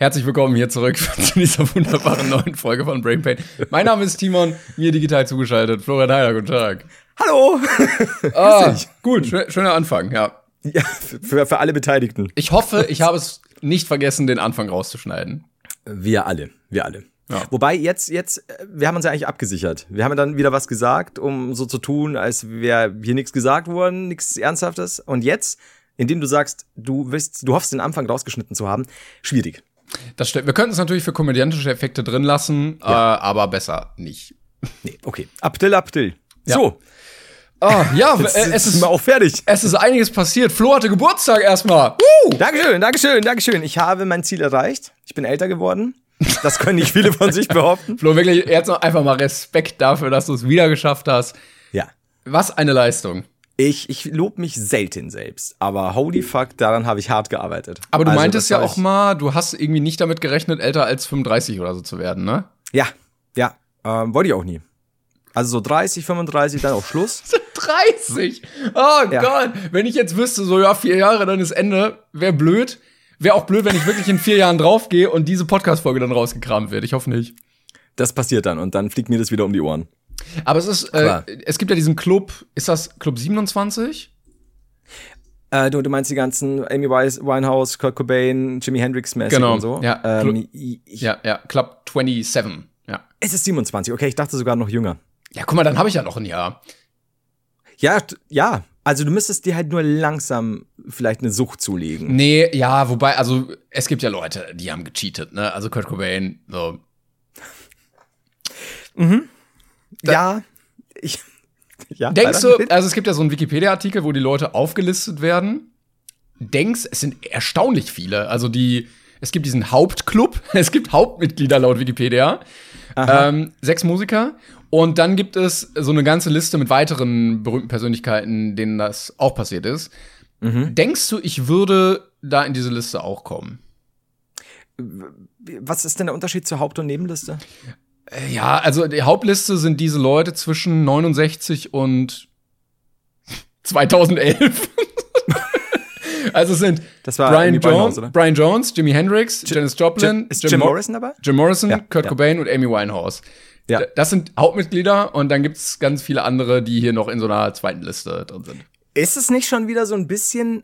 Herzlich willkommen hier zurück zu dieser wunderbaren neuen Folge von Brain Pain. Mein Name ist Timon, mir digital zugeschaltet. Florian Heiler, guten Tag. Hallo! Ah, gut, schön, schöner Anfang, ja. Ja, für, für alle Beteiligten. Ich hoffe, ich habe es nicht vergessen, den Anfang rauszuschneiden. Wir alle, wir alle. Ja. Wobei jetzt, jetzt, wir haben uns ja eigentlich abgesichert. Wir haben dann wieder was gesagt, um so zu tun, als wäre hier nichts gesagt worden, nichts Ernsthaftes. Und jetzt, indem du sagst, du willst, du hoffst, den Anfang rausgeschnitten zu haben, schwierig. Das stimmt. Wir könnten es natürlich für komödiantische Effekte drin lassen, Ja. äh, aber besser nicht. Nee, okay. Abdel, Abdel. Ja. So, Ah, ja, jetzt, äh, es ist, wir auch fertig. es ist einiges passiert. Flo hatte Geburtstag erstmal. Uh! Dankeschön, Dankeschön, Dankeschön. Ich habe mein Ziel erreicht. Ich bin älter geworden. Das können nicht viele von sich behaupten. Flo, wirklich, jetzt noch einfach mal Respekt dafür, dass du es wieder geschafft hast. Ja. Was eine Leistung. Ich, ich lob mich selten selbst, aber holy fuck, daran habe ich hart gearbeitet. Aber du Also, meintest ja auch mal, du hast irgendwie nicht damit gerechnet, älter als 35 oder so zu werden, ne? Ja, ja, ähm, wollte ich auch nie. Also so 30, 35, dann auch Schluss. 30! Oh Ja. Gott! Wenn ich jetzt wüsste, so ja, vier Jahre, dann ist Ende, wäre blöd. Wäre auch blöd, wenn ich wirklich in vier Jahren draufgehe und diese Podcast-Folge dann rausgekramt wird. Ich hoffe nicht. Das passiert dann und dann fliegt mir das wieder um die Ohren. Aber es ist, äh, es gibt ja diesen Club, ist das Club 27? Äh, du, du meinst die ganzen Amy Winehouse, Kurt Cobain, Jimi Hendrix mäßig Genau, und so? ja. Ähm, ich, Ja, ja, Club 27. Ja. Es ist 27, okay, ich dachte sogar noch jünger. Ja, guck mal, dann habe ich ja noch ein Jahr. Ja, ja. Also du müsstest dir halt nur langsam vielleicht eine Sucht zulegen. Nee, ja, wobei, also es gibt ja Leute, die haben gecheatet, ne? Also Kurt Cobain, so. Ja, ich. Ja, Denkst du, also es gibt ja so einen Wikipedia-Artikel, wo die Leute aufgelistet werden. Denkst, es sind erstaunlich viele. Also die, es gibt diesen Hauptclub, es gibt Hauptmitglieder laut Wikipedia, ähm, sechs Musiker. Und dann gibt es so eine ganze Liste mit weiteren berühmten Persönlichkeiten, denen das auch passiert ist. Mhm. Denkst du, ich würde da in diese Liste auch kommen? Was ist denn der Unterschied zur Haupt- und Nebenliste? Äh, Ja, also die Hauptliste sind diese Leute zwischen 69 und 2011. also es sind Das war Brian Jones? Brian Jones, Jimi Hendrix, Janis Joplin, ist Jim Mor- Morrison dabei? Jim Morrison, Ja, Kurt ja. Cobain und Amy Winehouse. Ja. Das sind Hauptmitglieder und dann gibt's ganz viele andere, die hier noch in so einer zweiten Liste drin sind. Ist es nicht schon wieder so ein bisschen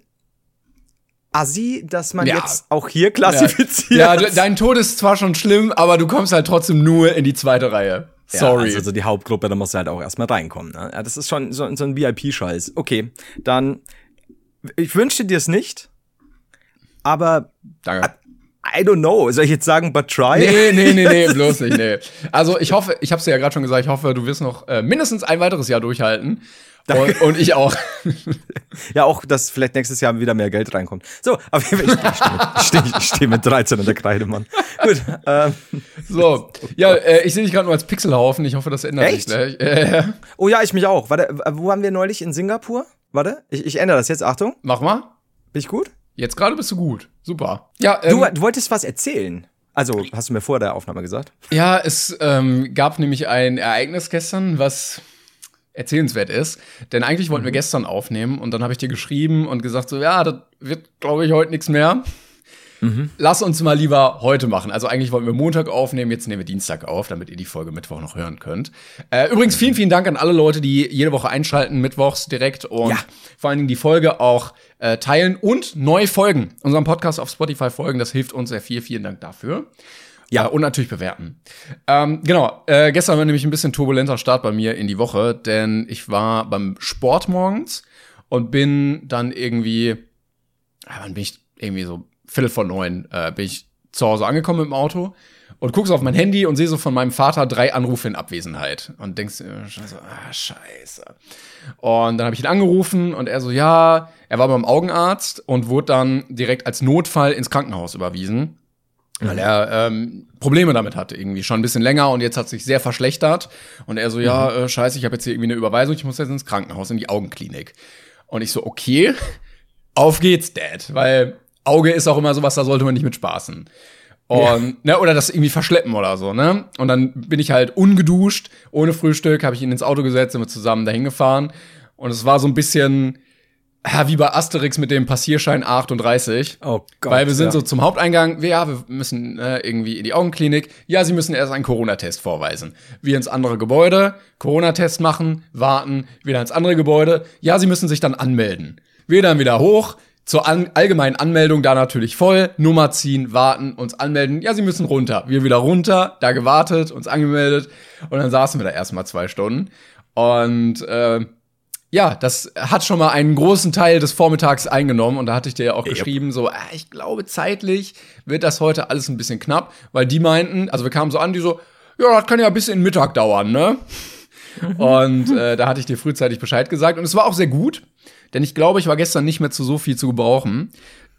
assi, dass man Ja. jetzt auch hier klassifiziert? Ja, de- dein Tod ist zwar schon schlimm, aber du kommst halt trotzdem nur in die zweite Reihe. Sorry. Ja, also so die Hauptgruppe, da musst du halt auch erstmal reinkommen. Ne? Ja, das ist schon so, so ein VIP-Scheiß. Okay, dann ich wünschte dir es nicht, aber Danke. I don't know. Soll ich jetzt sagen, but try? Nee, nee, nee, nee, bloß nicht, nee. Also ich hoffe, ich hab's dir ja gerade schon gesagt, ich hoffe, du wirst noch äh, mindestens ein weiteres Jahr durchhalten. Und, und ich auch. Ja, auch, dass vielleicht nächstes Jahr wieder mehr Geld reinkommt. So, auf jeden Fall, ich stehe steh, mit 13 in der Kreide, Mann. Gut, ähm, So, ja, äh, ich sehe dich gerade nur als Pixelhaufen. Ich hoffe, das ändert Echt? sich gleich. Äh, oh ja, ich mich auch. Warte, wo waren wir neulich? In Singapur? Warte, ich, ich ändere das jetzt. Achtung, mach mal. bin ich gut? Jetzt gerade bist du gut. Super. Ja, ähm, Du, du wolltest was erzählen. Also, hast du mir vor der Aufnahme gesagt? ja es ähm, gab nämlich ein Ereignis gestern, was erzählenswert ist. Denn eigentlich wollten wir gestern aufnehmen und dann habe ich dir geschrieben und gesagt so, ja, das wird, glaube ich, heute nichts mehr. Lass uns mal lieber heute machen. Also eigentlich wollten wir Montag aufnehmen, jetzt nehmen wir Dienstag auf, damit ihr die Folge Mittwoch noch hören könnt. Äh, übrigens, vielen, vielen Dank an alle Leute, die jede Woche einschalten, mittwochs direkt und Ja. vor allen Dingen die Folge auch äh, teilen und neu folgen. Unserem Podcast auf Spotify folgen, das hilft uns sehr viel. Vielen Dank dafür. Ja, und natürlich bewerten. Ähm, genau, äh, gestern war nämlich ein bisschen turbulenter Start bei mir in die Woche, denn ich war beim Sport morgens und bin dann irgendwie, ja, wann bin ich irgendwie so Viertel vor neun, äh, bin ich zu Hause angekommen mit dem Auto und guck so auf mein Handy und sehe so von meinem Vater drei Anrufe in Abwesenheit und denkst schon so, ah, scheiße. Und dann habe ich ihn angerufen und er so, ja, er war beim Augenarzt und wurde dann direkt als Notfall ins Krankenhaus überwiesen weil er ähm, Probleme damit hatte, irgendwie schon ein bisschen länger und jetzt hat sich sehr verschlechtert. Und er so, ja, äh, scheiße, ich habe jetzt hier irgendwie eine Überweisung, ich muss jetzt ins Krankenhaus, in die Augenklinik. Und ich so, okay, auf geht's, Dad, weil Auge ist auch immer sowas, da sollte man nicht mit spaßen. Und, ne, oder das irgendwie verschleppen oder so, ne? Und dann bin ich halt ungeduscht, ohne Frühstück, habe ich ihn ins Auto gesetzt, sind wir zusammen dahin gefahren. Und es war so ein bisschen, ja, wie bei Asterix mit dem Passierschein 38. Oh Gott. Weil wir sind ja. so zum Haupteingang, ja, wir müssen äh, irgendwie in die Augenklinik. Ja, sie müssen erst einen Corona-Test vorweisen. Wir ins andere Gebäude, Corona-Test machen, warten, wieder ins andere Gebäude. Ja, sie müssen sich dann anmelden. Wir dann wieder hoch, zur an allgemeinen Anmeldung da natürlich voll, Nummer ziehen, warten, uns anmelden. Ja, sie müssen runter. Wir wieder runter, da gewartet, uns angemeldet und dann saßen wir da erstmal zwei Stunden. Und äh, ja, das hat schon mal einen großen Teil des Vormittags eingenommen und da hatte ich dir ja auch geschrieben, so, ah, ich glaube zeitlich wird das heute alles ein bisschen knapp, weil die meinten, also wir kamen so an, die so, ja, das kann ja bis in den Mittag dauern, ne? und äh, da hatte ich dir frühzeitig Bescheid gesagt und es war auch sehr gut, denn ich glaube, ich war gestern nicht mehr zu so viel zu gebrauchen.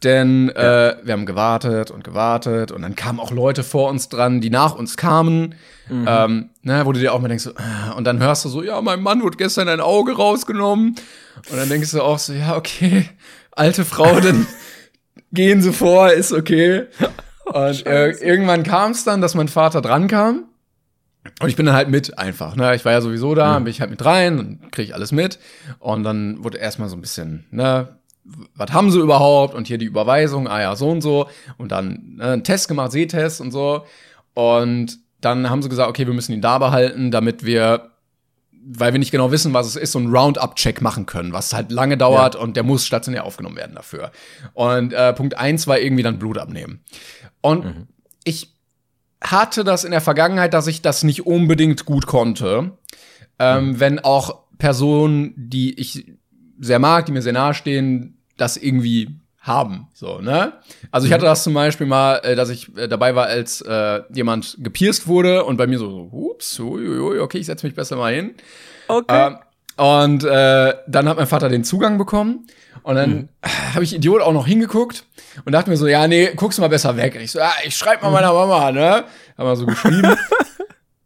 Denn äh, wir haben gewartet und gewartet und dann kamen auch Leute vor uns dran, die nach uns kamen. Ähm, ne, wo du dir auch mal denkst, so, äh, und dann hörst du so, ja, mein Mann wurde gestern ein Auge rausgenommen. Und dann denkst du auch so, ja, okay, alte Frau, dann gehen sie vor, ist okay. Und äh, irgendwann kam es dann, dass mein Vater dran kam. Und ich bin dann halt mit einfach, ne? Ich war ja sowieso da, bin ich halt mit rein und krieg ich alles mit. Und dann wurde erstmal so ein bisschen, ne, was haben sie überhaupt? Und hier die Überweisung, ah ja, so und so. Und dann ne, einen Test gemacht, Sehtest und so. Und dann haben sie gesagt, okay, wir müssen ihn da behalten, damit wir, weil wir nicht genau wissen, was es ist, so einen Roundup-Check machen können, was halt lange dauert und der muss stationär aufgenommen werden dafür. Und äh, Punkt eins war irgendwie dann Blut abnehmen. Und ich hatte das in der Vergangenheit, dass ich das nicht unbedingt gut konnte. Ähm, Wenn auch Personen, die ich sehr mag, die mir sehr nahe stehen, das irgendwie haben. So, ne? Also ich hatte das zum Beispiel mal, äh, dass ich äh, dabei war, als äh, jemand gepierst wurde und bei mir so, so ups, uiuiui, okay, ich setze mich besser mal hin. Okay. Ähm, und äh, dann hat mein Vater den Zugang bekommen. Und dann Mhm. habe ich Idiot auch noch hingeguckt und dachte mir so, ja, nee, guckst du mal besser weg. Und ich so, ja, ich schreib mal meiner Mama, ne? Haben wir so geschrieben.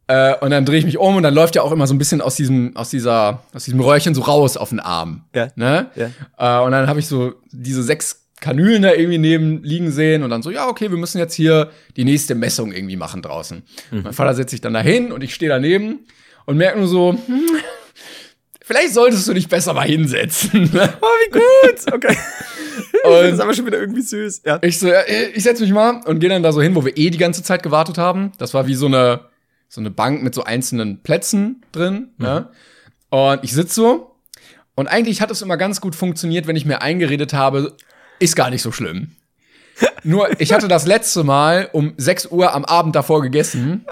äh, und dann drehe ich mich um und dann läuft ja auch immer so ein bisschen aus diesem, aus dieser, aus diesem Röhrchen so raus auf den Arm. Ja. Ne? Ja. Äh, und dann habe ich so diese sechs Kanülen da irgendwie neben liegen sehen und dann so, ja, okay, wir müssen jetzt hier die nächste Messung irgendwie machen draußen. Mein Vater setzt sich dann dahin und ich stehe daneben und merke nur so, hm, vielleicht solltest du dich besser mal hinsetzen. Oh, wie gut. Okay. Und- das ist aber schon wieder irgendwie süß. Ja. Ich so, ja, ich setz mich mal und gehe dann da so hin, wo wir eh die ganze Zeit gewartet haben. Das war wie so eine, so eine Bank mit so einzelnen Plätzen drin. Ne? Und ich sitz so. Und eigentlich hat es immer ganz gut funktioniert, wenn ich mir eingeredet habe, ist gar nicht so schlimm. Nur, ich hatte das letzte Mal um 6 Uhr am Abend davor gegessen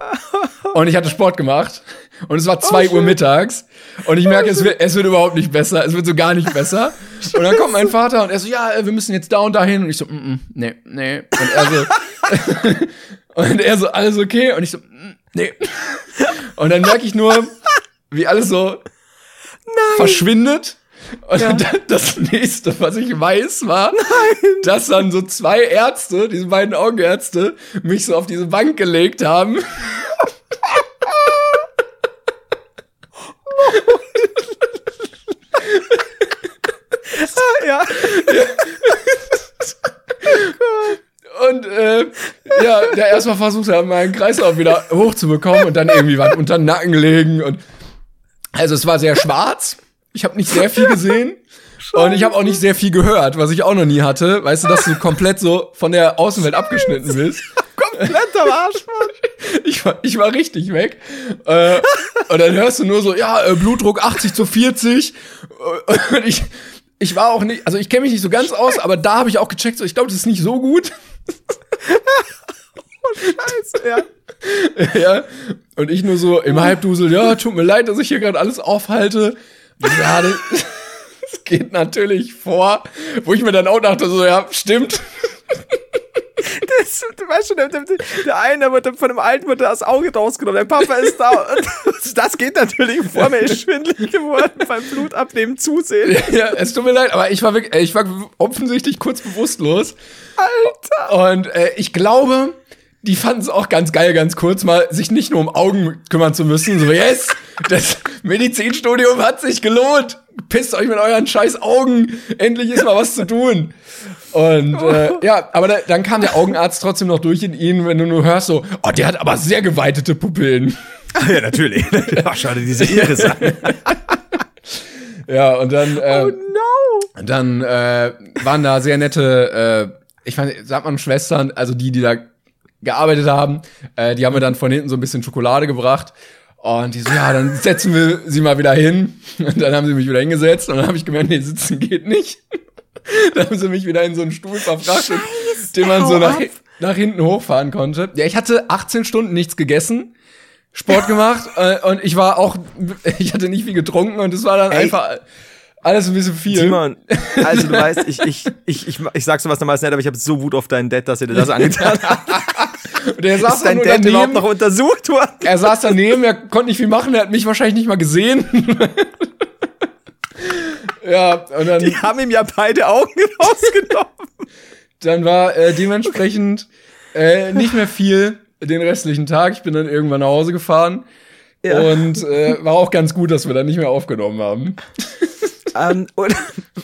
und ich hatte Sport gemacht und es war 2 Uhr mittags und ich merke, es wird, es wird überhaupt nicht besser, es wird so gar nicht besser. Und dann kommt mein Vater und er so, ja, äh, wir müssen jetzt da und dahin und ich so, mm, mm, nee, nee. Und er so, und er so, alles okay? Und ich so, mm, nee. Und dann merke ich nur, wie alles so verschwindet. Und dann das nächste, was ich weiß, war, dass dann so zwei Ärzte, diese beiden Augenärzte, mich so auf diese Bank gelegt haben. ja. Und äh, ja, der erstmal versucht hat, meinen Kreislauf wieder hochzubekommen und dann irgendwie was unter den Nacken legen. Und also es war sehr schwarz. Ich habe nicht sehr viel gesehen. Und ich habe auch nicht sehr viel gehört, was ich auch noch nie hatte. Weißt du, dass du komplett so von der Außenwelt abgeschnitten bist. Komplett am Arsch, Mann. Ich war, ich war richtig weg. Äh, und dann hörst du nur so, ja, äh, Blutdruck 80 zu 40. Und ich, ich war auch nicht, also ich kenne mich nicht so ganz aus, aber da habe ich auch gecheckt, so, ich glaube, das ist nicht so gut. Scheiße, ja. ja. Und ich nur so im Halbdusel, ja, tut mir leid, dass ich hier gerade alles aufhalte. Ja, das, das geht natürlich vor. Wo ich mir dann auch dachte, so, ja, stimmt. Das, du weißt schon, der, der, der eine wird von dem Alten wird das Auge rausgenommen, der Papa ist da das geht natürlich vor mir, ist schwindelig geworden beim Blutabnehmen zusehen. Ja, es tut mir leid, aber ich war wirklich, ich war offensichtlich kurz bewusstlos. Alter! Und äh, ich glaube, die fanden es auch ganz geil, ganz kurz mal, sich nicht nur um Augen kümmern zu müssen. So, yes, das Medizinstudium hat sich gelohnt. Pisst euch mit euren scheiß Augen. Endlich ist mal was zu tun. Und äh, ja, aber da, dann kam der Augenarzt trotzdem noch durch in ihn, wenn du nur hörst so, oh, der hat aber sehr geweitete Pupillen. Ja, natürlich. Ach, schade, diese Iris an. Ja, und dann, äh, Oh no! Dann äh, waren da sehr nette, äh, ich fand, sagt man Schwestern, also die, die da gearbeitet haben, äh, die haben mir dann von hinten so ein bisschen Schokolade gebracht. Und die so, ja, dann setzen wir sie mal wieder hin. Und dann haben sie mich wieder hingesetzt und dann habe ich gemerkt, nee, sitzen geht nicht. dann haben sie mich wieder in so einen Stuhl verfrachtet, den man so nach, nach hinten hochfahren konnte. Ja, ich hatte 18 Stunden nichts gegessen, Sport gemacht äh, und ich war auch, ich hatte nicht viel getrunken und es war dann Ey. einfach alles ein bisschen viel. Simon, also du weißt, ich, ich, ich, ich, ich sag sowas normalerweise nicht, aber ich habe so Wut auf deinen Dad, dass er dir das angetan hat. Und der saß Ist dein Dad überhaupt daneben. noch untersucht worden? Er saß daneben, er konnte nicht viel machen, er hat mich wahrscheinlich nicht mal gesehen. ja, und dann, Die haben ihm ja beide Augen rausgenommen. dann war äh, dementsprechend äh, nicht mehr viel den restlichen Tag. Ich bin dann irgendwann nach Hause gefahren. Ja. Und äh, war auch ganz gut, dass wir dann nicht mehr aufgenommen haben. ähm, und,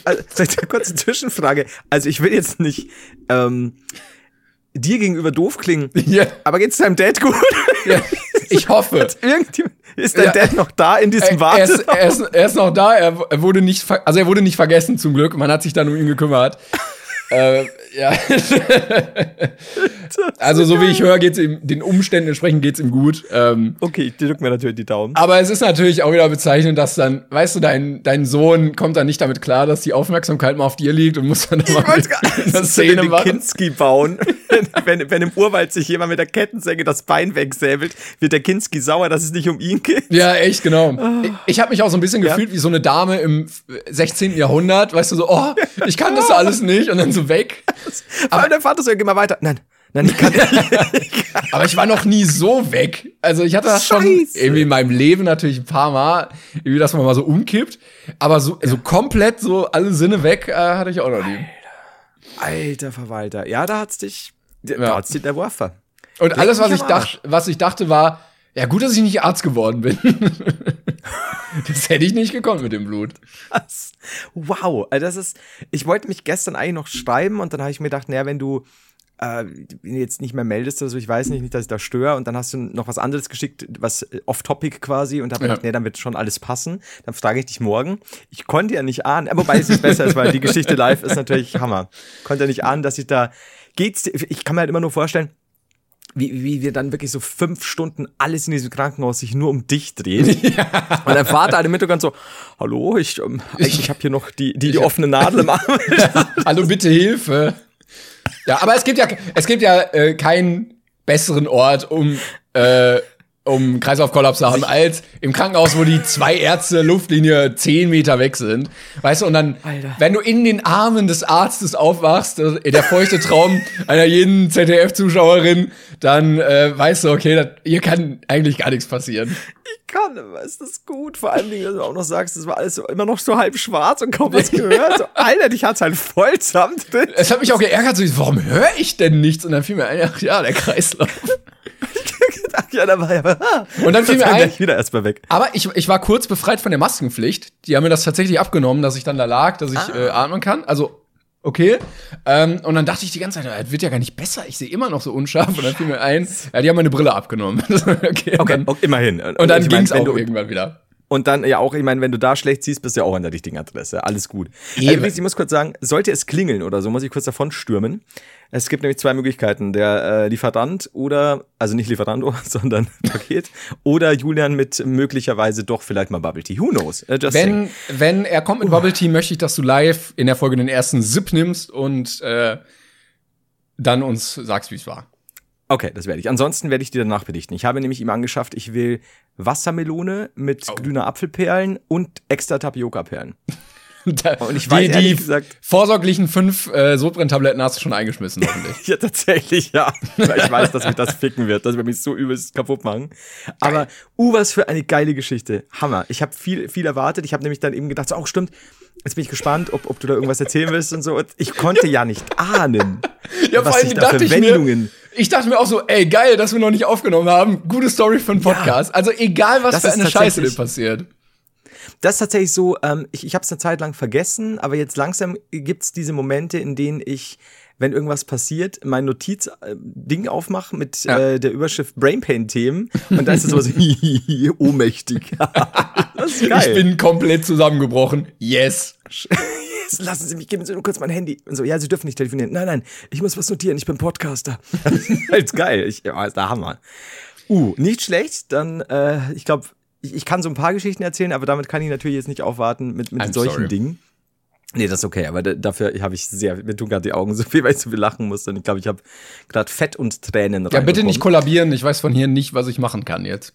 also, vielleicht eine kurze Zwischenfrage. Also ich will jetzt nicht ähm, dir gegenüber doof klingen, Ja, aber geht's deinem Dad gut? ja, ich hoffe. Ist dein Ja. Dad noch da in diesem Er, er, er, er ist noch da, er, er wurde nicht, also er wurde nicht vergessen zum Glück. Man hat sich dann um ihn gekümmert. äh, ja. also so wie ich höre, geht's ihm, den Umständen entsprechend geht's ihm gut. Ähm, Okay, ich drück mir natürlich die Daumen. aber es ist natürlich auch wieder bezeichnend, dass dann, weißt du, dein, dein Sohn kommt dann nicht damit klar, dass die Aufmerksamkeit mal auf dir liegt und muss dann da mal das Szene machen. Kinski bauen. Wenn, wenn im Urwald sich jemand mit der Kettensäge das Bein wegsäbelt, wird der Kinski sauer, dass es nicht um ihn geht. Ja, echt, genau. Ich, ich habe mich auch so ein bisschen Ja. gefühlt wie so eine Dame im 16. Jahrhundert, weißt du, so, oh, ich kann das alles nicht und dann so weg. Aber der Vater so, geh mal weiter. Nein, nein, ich kann nicht. Aber ich war noch nie so weg. Also ich hatte das schon Scheiße. irgendwie in meinem Leben natürlich ein paar Mal, irgendwie, dass man mal so umkippt. Aber so, so komplett so alle Sinne weg äh, hatte ich auch noch nie. Alter Verwalter. Ja, da hat's dich, Ja. hat's der Waffe. Und alles, was ich, am dacht, was ich dachte, war, ja gut, dass ich nicht Arzt geworden bin. das hätte ich nicht gekonnt mit dem Blut. Was? Wow, also das ist, ich wollte mich gestern eigentlich noch schreiben und dann habe ich mir gedacht, naja, wenn du äh, jetzt nicht mehr meldest oder so, ich weiß nicht, nicht, dass ich da störe und dann hast du noch was anderes geschickt, was äh, off-topic quasi und habe mir Ja. gedacht, nee, dann wird schon alles passen, dann frage ich dich morgen. Ich konnte ja nicht ahnen, aber wobei es nicht besser ist, weil die Geschichte live ist natürlich Hammer. Konnte ja nicht ahnen, dass ich da, geht's, ich kann mir halt immer nur vorstellen, wie, wie wir dann wirklich so fünf Stunden alles in diesem Krankenhaus sich nur um dich dreht. Und dein Vater halt im Hintergrund so, hallo, ich, ähm, ich, ich habe hier noch die, die, die offene Nadel im Arm. Hallo, bitte Hilfe. Ja, aber es gibt ja, es gibt ja äh, keinen besseren Ort, um, äh, um Kreislaufkollaps zu haben, als im Krankenhaus, wo die zwei Ärzte Luftlinie zehn Meter weg sind. Weißt du, und dann, Alter. wenn du in den Armen des Arztes aufwachst, das- der feuchte Traum einer jeden ZDF-Zuschauerin, dann äh, weißt du, okay, das, hier kann eigentlich gar nichts passieren. Ich kann, aber ist das gut? Vor allem, wenn du auch noch sagst, das war alles so, immer noch so halb schwarz und kaum was gehört. So, Alter, dich hat's halt voll drin. Es hat mich auch geärgert, so, warum höre ich denn nichts? Und dann fiel mir ein, ach ja, der Kreislauf. Ja, da war ja. Und dann fiel mir ein, wieder erstmal weg. Aber ich, ich war kurz befreit von der Maskenpflicht. Die haben mir das tatsächlich abgenommen, dass ich dann da lag, dass ich Ah. äh, atmen kann. Also, okay. Ähm, und dann dachte ich die ganze Zeit, es wird ja gar nicht besser. Ich sehe immer noch so unscharf. Und dann fiel mir ein, ja, die haben meine Brille abgenommen. okay, und dann, okay, immerhin. und dann ich mein, ging's auch irgendwann wieder. Und dann ja auch, ich meine, wenn du da schlecht siehst, bist du ja auch an der richtigen Adresse. Alles gut. Eben. Äh, übrigens, ich muss kurz sagen, sollte es klingeln oder so, muss ich kurz davon stürmen. Es gibt nämlich zwei Möglichkeiten. Der äh, Lieferant oder, also nicht Lieferando, sondern Paket. Oder Julian mit möglicherweise doch vielleicht mal Bubble Tea. Who knows? Äh, just saying. Wenn, wenn er kommt mit Bubble Tea, möchte ich, dass du live in der Folge den ersten Sip nimmst und äh, dann uns sagst, wie es war. Okay, das werde ich. Ansonsten werde ich dir danach berichten. Ich habe nämlich ihm angeschafft, ich will Wassermelone mit Oh. grüner Apfelperlen und extra Tapioca-Perlen. Und ich weiß die, die gesagt- vorsorglichen fünf äh, Sodbrennen-Tabletten hast du schon eingeschmissen, hoffentlich. Ja, tatsächlich, ja. Weil ich weiß, dass mich das ficken wird. Das wird mich so übelst kaputt machen. Aber, uh, was für eine geile Geschichte. Hammer. Ich habe viel, viel erwartet. Ich habe nämlich dann eben gedacht, so, oh, stimmt. Jetzt bin ich gespannt, ob, ob du da irgendwas erzählen willst und so. Und ich konnte ja nicht ahnen, Ja, was sich da für mir, Wendungen. Ich dachte mir auch so, ey, geil, dass wir noch nicht aufgenommen haben. Gute Story für einen Podcast. Also egal, was für eine Scheiße dir passiert. Das ist tatsächlich so, ähm, ich, ich habe es eine Zeit lang vergessen, aber jetzt langsam gibt's diese Momente, in denen ich, wenn irgendwas passiert, mein Notiz-Ding aufmache mit Ja. äh, der Überschrift Brainpain-Themen und da ist es wie ohnmächtig. das ist geil. Ich bin komplett zusammengebrochen. Yes. lassen Sie mich, geben Sie nur kurz mein Handy. Und so, ja, Sie dürfen nicht telefonieren. Nein, nein, ich muss was notieren, ich bin Podcaster. das ist halt geil. Ich, ja, ist der Hammer. Uh, nicht schlecht. Dann, äh, ich glaube, ich, ich, kann so ein paar Geschichten erzählen, aber damit kann ich natürlich jetzt nicht aufwarten mit, mit solchen sorry. Dingen. Nee, das ist okay, aber dafür habe ich sehr, mir tun gerade die Augen so viel, weil ich so viel lachen muss. Und ich glaube, ich habe gerade Fett und Tränen Ja, bitte nicht kollabieren. Ich weiß von hier nicht, was ich machen kann jetzt.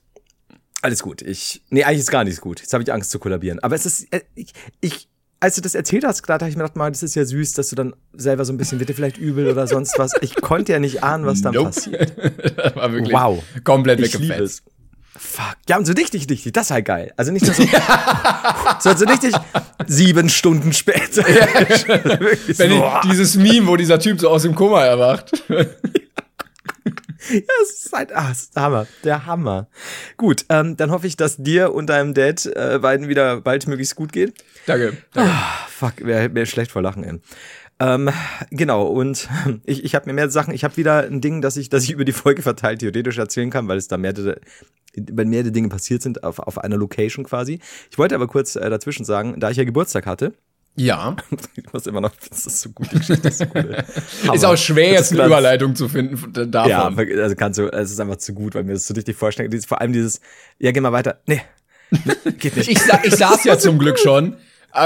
Alles gut. Ich, nee, eigentlich ist gar nichts gut. Jetzt habe ich Angst zu kollabieren. Aber es ist, äh, ich, ich als du das erzählt hast, gerade habe ich mir gedacht, mal, das ist ja süß, dass du dann selber so ein bisschen, wird dir vielleicht übel oder sonst was. Ich konnte ja nicht ahnen, was dann nope. passiert. das war wirklich wow. komplett weggefetzt. Fuck. Ja, und so richtig, richtig, das ist halt geil. Also nicht nur so, so, so richtig sieben Stunden später. Ja. Wenn ich, dieses Meme, wo dieser Typ so aus dem Koma erwacht. Ja, es ist halt, ah, es ist der Hammer, der Hammer. Gut, ähm, dann hoffe ich, dass dir und deinem Dad äh, beiden wieder bald möglichst gut geht. Danke. danke. Ah, fuck, wäre wär schlecht vor Lachen, ey. Ähm, genau, und ich, ich habe mir mehr Sachen, ich habe wieder ein Ding, dass ich, dass ich über die Folge verteilt theoretisch erzählen kann, weil es da mehrere, weil mehrere Dinge passiert sind auf, auf einer Location quasi. Ich wollte aber kurz äh, dazwischen sagen, da ich ja Geburtstag hatte, ja. Ich muss immer noch, das ist so gut, die Geschichte ist so gut. ist auch schwer, jetzt eine Überleitung zu finden davon. Ja, also kannst du, es ist einfach zu gut, weil mir das so richtig vorstellen. Vor allem dieses, ja, geh mal weiter. Nee, geht nicht. ich, ich saß ja zum Glück schon.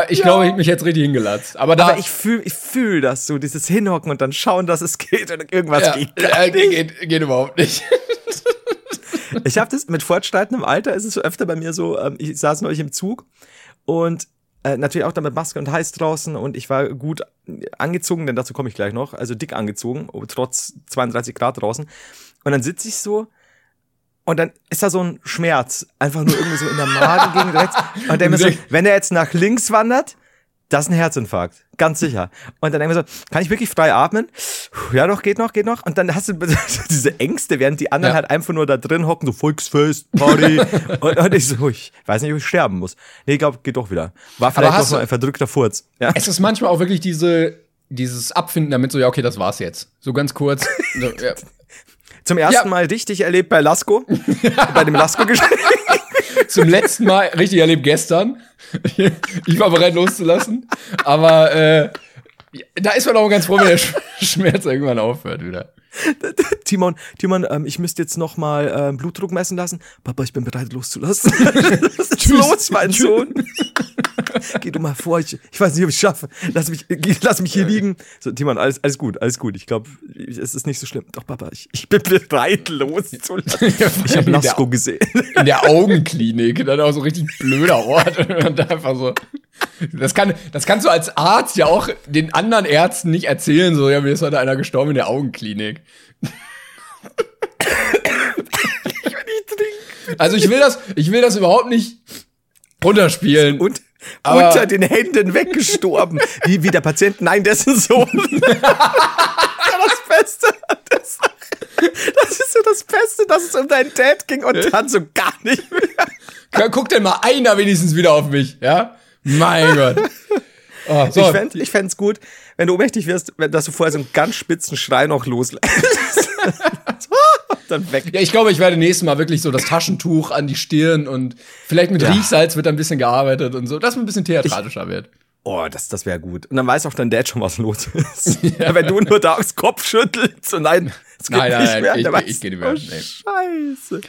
Ich ja. glaube, ich mich jetzt richtig hingelatzt. Aber, da Aber ich fühle ich fühl das so, dieses Hinhocken und dann schauen, dass es geht und irgendwas ja, geht. Äh, geht. Geht überhaupt nicht. ich habe das mit fortschreitendem Alter, ist es öfter bei mir so, ähm, ich saß neulich im Zug und äh, natürlich auch dann mit Maske und heiß draußen und ich war gut angezogen, denn dazu komme ich gleich noch, also dick angezogen, trotz 32 Grad draußen. Und dann sitze ich so und dann ist da so ein Schmerz, einfach nur irgendwie so in der Magengegend rechts. Und dann so, wenn er jetzt nach links wandert, das ist ein Herzinfarkt, ganz sicher. Und dann denken wir so, kann ich wirklich frei atmen? Ja, doch, geht noch, geht noch. Und dann hast du diese Ängste, während die anderen ja. halt einfach nur da drin hocken, so Volksfest, Party. und, und, ich so, ich weiß nicht, ob ich sterben muss. Nee, ich glaube, geht doch wieder. War vielleicht doch nur ein verdrückter Furz. Ja? Es ist manchmal auch wirklich diese, dieses Abfinden damit, so, ja, okay, das war's jetzt. So ganz kurz. so, ja. Zum ersten. Mal richtig erlebt bei Lasko. bei dem Lasko-Geschenk. Zum letzten Mal richtig erlebt gestern. Ich war bereit loszulassen. Aber äh, da ist man auch ganz froh, wenn der Schmerz irgendwann aufhört wieder. Timon, Timon, ähm, ich müsste jetzt noch mal ähm, Blutdruck messen lassen. Papa, ich bin bereit loszulassen. Was ist Tschüss. los, mein Sohn? Geh du mal vor, ich, ich weiß nicht, ob ich es schaffe. Lass mich, lass mich hier liegen. So, Timon, alles, alles gut, alles gut. Ich glaube, es ist nicht so schlimm. Doch, Papa, ich, ich bin bereit loszulassen. Ich habe Lasko gesehen. In der Augenklinik, dann auch so richtig blöder Ort. Und einfach so. Das, kann, das kannst du als Arzt ja auch den anderen Ärzten nicht erzählen, so, ja, mir ist heute einer gestorben in der Augenklinik. Also ich will das, ich will das überhaupt nicht runterspielen. Und aber unter den Händen weggestorben. wie, wie der Patient, nein, dessen Sohn. das Beste. Das, das ist so das Beste, dass es um deinen Dad ging und dann so gar nicht mehr. Guck denn mal einer wenigstens wieder auf mich, ja? Mein Gott. Oh, so. Ich fände ich fänd's gut, wenn du ohnmächtig wirst, dass du vorher so einen ganz spitzen Schrei noch loslässt. dann weg. Ja, ich glaube, ich werde nächstes Mal wirklich so das Taschentuch an die Stirn und vielleicht mit ja. Riechsalz wird ein bisschen gearbeitet und so, dass man ein bisschen theatralischer ich, wird. Oh, das, das wäre gut. Und dann weiß auch dein Dad schon, was los ist. Ja. Wenn du nur da aufs Kopf schüttelst und nein, es geht nein, nicht nein, mehr. Ich, ich, ich gehe nicht mehr. Oh, Scheiße.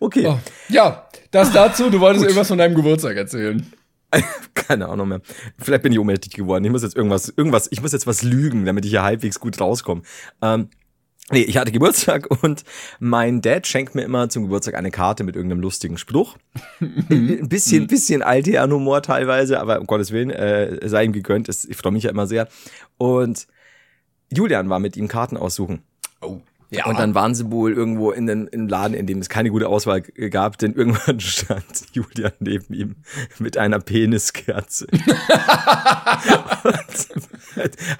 Okay. Oh. Ja, das dazu. Du wolltest irgendwas von deinem Geburtstag erzählen. Keine Ahnung mehr. Vielleicht bin ich ohnmächtig geworden. Ich muss jetzt irgendwas, irgendwas, ich muss jetzt was lügen, damit ich hier halbwegs gut rauskomme. Ähm, Nee, ich hatte Geburtstag und mein Dad schenkt mir immer zum Geburtstag eine Karte mit irgendeinem lustigen Spruch. Ein bisschen, bisschen Humor teilweise, aber um Gottes Willen, äh, sei ihm gegönnt. Ich freue mich ja immer sehr. Und Julian war mit ihm Karten aussuchen. Oh. Ja. Und dann waren sie wohl irgendwo in den im Laden, in dem es keine gute Auswahl gab, denn irgendwann stand Julian neben ihm mit einer Peniskerze.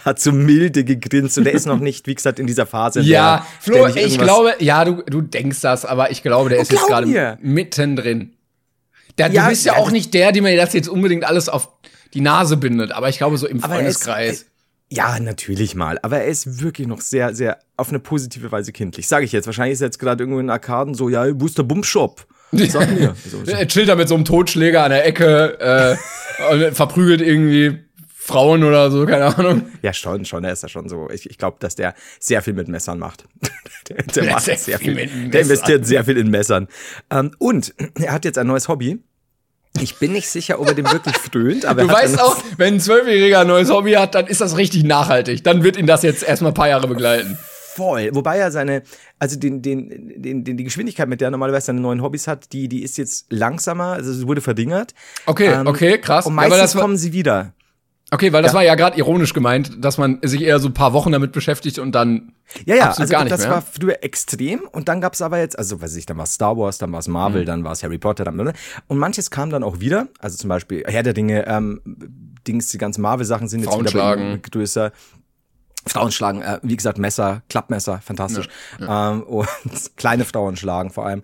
hat so milde gegrinst und der ist noch nicht, wie gesagt, in dieser Phase. Ja, Flo, ich glaube, ja, du, du denkst das, aber ich glaube, der ist jetzt gerade mittendrin. Der, ja, du bist ja, ja auch nicht der, dem mir das jetzt unbedingt alles auf die Nase bindet, aber ich glaube so im Freundeskreis. Ja, natürlich mal. Aber er ist wirklich noch sehr, sehr auf eine positive Weise kindlich. Sage ich jetzt. Wahrscheinlich ist er jetzt gerade irgendwo in Arkaden so, ja, wo ist der Bumshop? Sag mir. er chillt da mit so einem Totschläger an der Ecke äh, und verprügelt irgendwie Frauen oder so, keine Ahnung. Ja, schon, schon, er ist ja schon so. Ich, ich glaube, dass der sehr viel mit Messern macht. der, der macht sehr, sehr viel. viel der investiert sehr viel in Messern. Ähm, und er hat jetzt ein neues Hobby. Ich bin nicht sicher, ob er dem wirklich frönt, aber Du weißt auch, wenn ein Zwölfjähriger ein neues Hobby hat, dann ist das richtig nachhaltig. Dann wird ihn das jetzt erstmal ein paar Jahre begleiten. Voll. Wobei er seine, also den, den, den, den, die Geschwindigkeit, mit der er normalerweise seine neuen Hobbys hat, die, die ist jetzt langsamer, also es wurde verdingert. Okay, ähm, okay, krass. Und meistens ja, kommen sie wieder. Okay, weil das ja. war ja gerade ironisch gemeint, dass man sich eher so ein paar Wochen damit beschäftigt und dann ja, ja, also gar nicht das mehr. war früher extrem und dann gab's aber jetzt, also weiß ich, dann war Star Wars, dann war es Marvel, mhm. dann war es Harry Potter, dann, und manches kam dann auch wieder, also zum Beispiel Herr der Dinge, ähm, Dings, die ganzen Marvel-Sachen sind jetzt wieder größer. Frauen schlagen, äh, wie gesagt, Messer, Klappmesser, fantastisch. Ja, ja. Ähm, und kleine Frauen schlagen vor allem.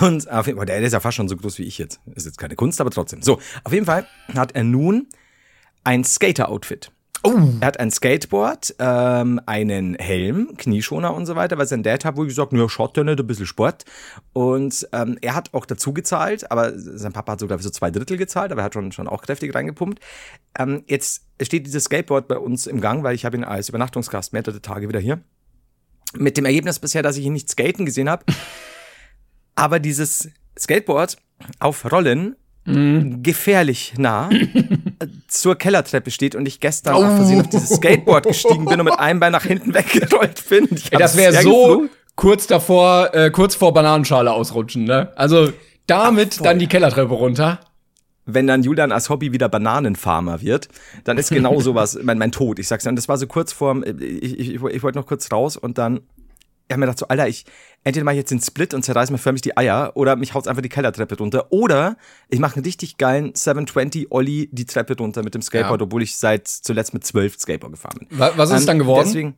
Und auf jeden Fall, der ist ja fast schon so groß wie ich jetzt. Ist jetzt keine Kunst, aber trotzdem. So, auf jeden Fall hat er nun ein Skater-Outfit. Oh. Er hat ein Skateboard, ähm, einen Helm, Knieschoner und so weiter, weil sein Dad hat wohl gesagt, nur schaut ja nicht, ein bisschen Sport. Und ähm, er hat auch dazu gezahlt, aber sein Papa hat sogar so zwei Drittel gezahlt, aber er hat schon, schon auch kräftig reingepumpt. Ähm, jetzt steht dieses Skateboard bei uns im Gang, weil ich habe ihn als Übernachtungsgast mehrere Tage wieder hier. Mit dem Ergebnis bisher, dass ich ihn nicht skaten gesehen habe. aber dieses Skateboard auf Rollen mhm. gefährlich nah zur Kellertreppe steht und ich gestern oh. auf Versehen auf dieses Skateboard gestiegen bin und mit einem Bein nach hinten weggerollt bin. Ey, das wäre so kurz davor, äh, kurz vor Bananenschale ausrutschen, ne? Also damit Ach, dann die Kellertreppe runter. Wenn dann Julian als Hobby wieder Bananenfarmer wird, dann ist genau sowas mein, mein Tod. Ich sag's dann, das war so kurz vorm, ich, ich, ich, ich wollte noch kurz raus und dann habe mir gedacht so, Alter, ich entweder mache ich jetzt den Split und zerreiß mir förmlich die Eier oder mich haut's einfach die Kellertreppe runter oder ich mache einen richtig geilen 720 Olli die Treppe runter mit dem Skateboard, ja. obwohl ich seit zuletzt mit 12 Skateboard gefahren bin. Was ist ähm, dann geworden? Deswegen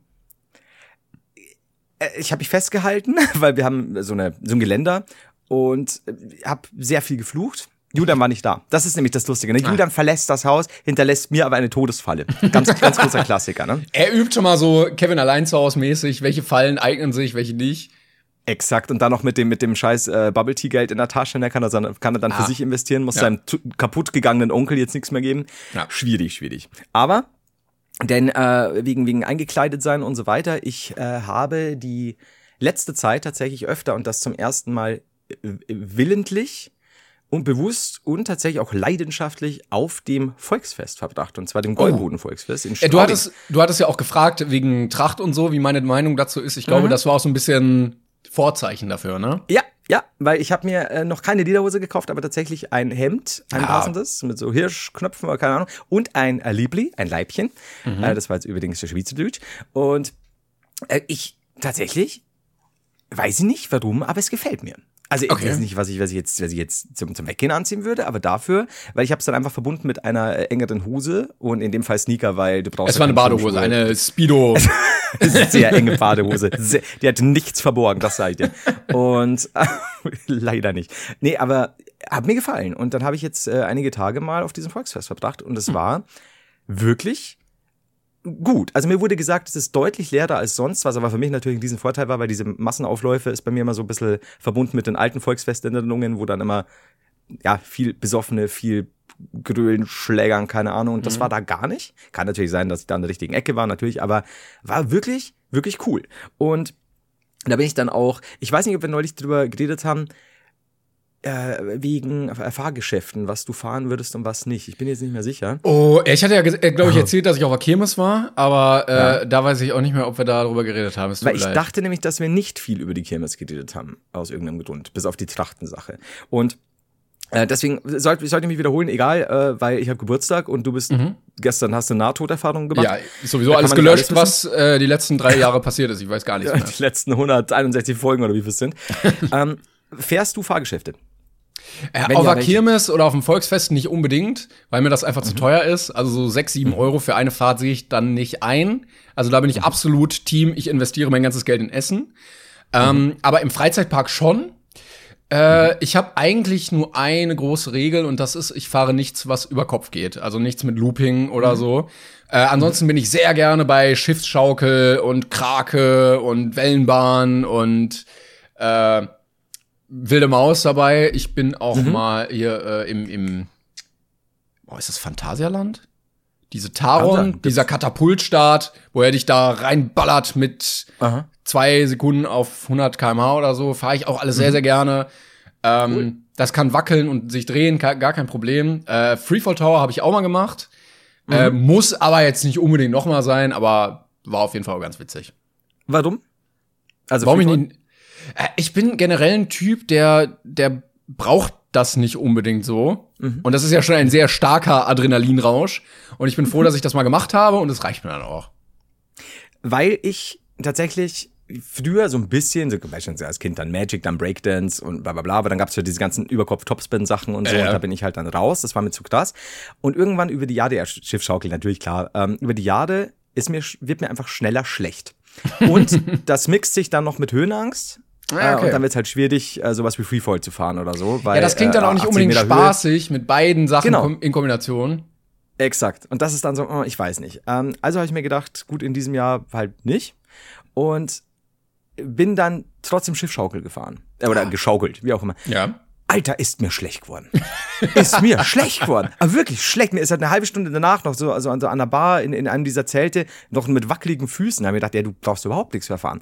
äh, ich habe mich festgehalten, weil wir haben so eine so ein Geländer und habe sehr viel geflucht. Julian war nicht da. Das ist nämlich das Lustige. Ne? Ah. Julian verlässt das Haus, hinterlässt mir aber eine Todesfalle. Ganz, ganz großer Klassiker. Ne? Er übt schon mal so Kevin allein zu Hause mäßig, welche Fallen eignen sich, welche nicht. Exakt, und dann noch mit dem, mit dem scheiß äh, Bubble Tea Geld in der Tasche, ne, kann er dann, kann er dann ah. für sich investieren, muss ja. seinem kaputt gegangenen Onkel jetzt nichts mehr geben. Ja. Schwierig, schwierig. Aber, denn äh, wegen, wegen eingekleidet sein und so weiter, ich äh, habe die letzte Zeit tatsächlich öfter und das zum ersten Mal äh, willentlich und bewusst und tatsächlich auch leidenschaftlich auf dem Volksfest verbracht, und zwar dem Goldboden-Volksfest in Straubing. Du hattest, du hattest ja auch gefragt wegen Tracht und so, wie meine Meinung dazu ist. Ich glaube, mhm. das war auch so ein bisschen Vorzeichen dafür, ne? Ja, ja, weil ich habe mir äh, noch keine Lederhose gekauft, aber tatsächlich ein Hemd, ein ja. passendes, mit so Hirschknöpfen oder keine Ahnung, und ein äh, Liebli, ein Leibchen. Mhm. Äh, das war jetzt übrigens der Schweizerdeutsch. Und äh, ich tatsächlich weiß ich nicht warum, aber es gefällt mir. Also ich weiß nicht, was ich, was ich jetzt, was ich jetzt zum, zum Weggehen anziehen würde, aber dafür, weil ich habe es dann einfach verbunden mit einer äh, engeren Hose und in dem Fall Sneaker, weil du brauchst. Es war eine Badehose, eine Speedo. sehr enge Badehose. Sehr, die hat nichts verborgen, das sage ich dir. Und leider nicht. Nee, aber hat mir gefallen. Und dann habe ich jetzt äh, einige Tage mal auf diesem Volksfest verbracht und es hm. war wirklich gut. Also mir wurde gesagt, es ist deutlich leerer als sonst, was aber für mich natürlich diesen Vorteil war, weil diese Massenaufläufe ist bei mir immer so ein bisschen verbunden mit den alten Volksfesterinnerungen, wo dann immer ja viel Besoffene, viel Grölen, Schlägern, keine Ahnung. Und das mhm. war da gar nicht. Kann natürlich sein, dass ich da in der richtigen Ecke war, natürlich, aber war wirklich, wirklich cool. Und da bin ich dann auch, ich weiß nicht, ob wir neulich drüber geredet haben, äh, wegen Fahrgeschäften, was du fahren würdest und was nicht. Ich bin jetzt nicht mehr sicher. Oh, ich hatte ja, äh, glaube ich, erzählt, dass ich auf der Kirmes war, aber äh, ja. da weiß ich auch nicht mehr, ob wir darüber geredet haben. Weil ich leid. dachte nämlich, dass wir nicht viel über die Kirmes geredet haben, aus irgendeinem Grund, bis auf die Trachtensache. Und äh, deswegen sollte sollte ich mich wiederholen, egal, äh, weil ich habe Geburtstag und du bist mhm. gestern hast du Nahtoderfahrung gemacht. Ja, sowieso alles gelöscht, alles was äh, die letzten drei Jahre passiert ist. Ich weiß gar nicht mehr. Die letzten 161 Folgen oder wie viel es sind. ähm, fährst du Fahrgeschäfte? Äh, auf der Kirmes oder auf dem Volksfest nicht unbedingt, weil mir das einfach mhm. zu teuer ist. Also so sechs, sieben mhm. Euro für eine Fahrt sehe ich dann nicht ein. Also da bin ich mhm. absolut Team, ich investiere mein ganzes Geld in Essen. Ähm, mhm. aber im Freizeitpark schon. Äh, ich habe eigentlich nur eine große Regel und das ist, ich fahre nichts, was über Kopf geht. Also nichts mit Looping oder mhm. so. Äh, ansonsten bin ich sehr gerne bei Schiffsschaukel und Krake und Wellenbahn und äh, wilde Maus dabei. Ich bin auch mhm. mal hier äh, im, im, oh, ist das Phantasialand? diese Taron, dieser Katapultstart, wo er dich da reinballert mit Aha. zwei Sekunden auf 100 km/h oder so, fahre ich auch alles mhm. sehr, sehr gerne. Ähm, cool. Das kann wackeln und sich drehen, gar kein Problem. Äh, Freefall Tower habe ich auch mal gemacht. Mhm. Äh, muss aber jetzt nicht unbedingt noch mal sein, aber war auf jeden Fall ganz witzig. Warum? Also Warum ich, nicht, ich bin generell ein Typ, der, der braucht das nicht unbedingt so. Mhm. Und das ist ja schon ein sehr starker Adrenalinrausch. Und ich bin froh, dass ich das mal gemacht habe und es reicht mir dann auch. Weil ich tatsächlich früher so ein bisschen, so beispielsweise als Kind dann Magic, dann Breakdance und bla bla bla, aber dann gab's ja diese ganzen Überkopf-Topspin-Sachen und so, ja, und da bin ich halt dann raus, das war mir zu krass. Und irgendwann über die Jahre, ja, Schiffschaukel natürlich klar, ähm, über die Jahre ist mir, wird mir einfach schneller schlecht. Und das mixt sich dann noch mit Höhenangst. Ja, okay. Und dann wird es halt schwierig, äh, sowas wie Freefall zu fahren oder so. Weil, ja, das klingt dann auch nicht äh, unbedingt spaßig Höhe. mit beiden Sachen genau. in Kombination. Exakt. Und das ist dann so, oh, ich weiß nicht. Ähm, also habe ich mir gedacht, gut, in diesem Jahr halt nicht. Und bin dann trotzdem Schiffschaukel gefahren. Äh, oder geschaukelt, wie auch immer. Ja. Alter, ist mir schlecht geworden. ist mir schlecht geworden. Aber wirklich schlecht. Mir ist halt eine halbe Stunde danach noch so also an, der Bar in, in einem dieser Zelte noch mit wackeligen Füßen. Da habe ich gedacht, ja, du brauchst überhaupt nichts mehr fahren.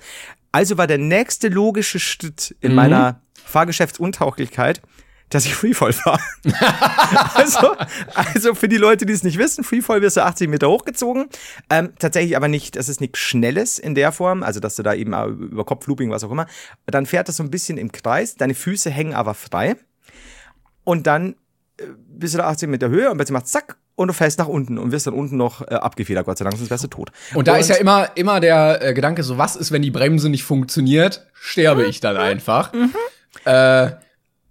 Also war der nächste logische Schritt in mhm. meiner Fahrgeschäftsuntauglichkeit, dass ich Freefall fahre. also, also für die Leute, die es nicht wissen, Freefall wirst du 80 Meter hochgezogen. Ähm, tatsächlich aber nicht, das ist nichts Schnelles in der Form, also dass du da eben über Kopflooping, was auch immer. Dann fährt das so ein bisschen im Kreis, deine Füße hängen aber frei. Und dann äh, bist du da 80 Meter Höhe und plötzlich macht zack und du fällst nach unten und wirst dann unten noch äh, abgefedert, Gott sei Dank, sonst wärst du tot. Und da und ist ja immer, immer der äh, Gedanke so, was ist, wenn die Bremse nicht funktioniert? Sterbe ich dann einfach. Mhm. Äh,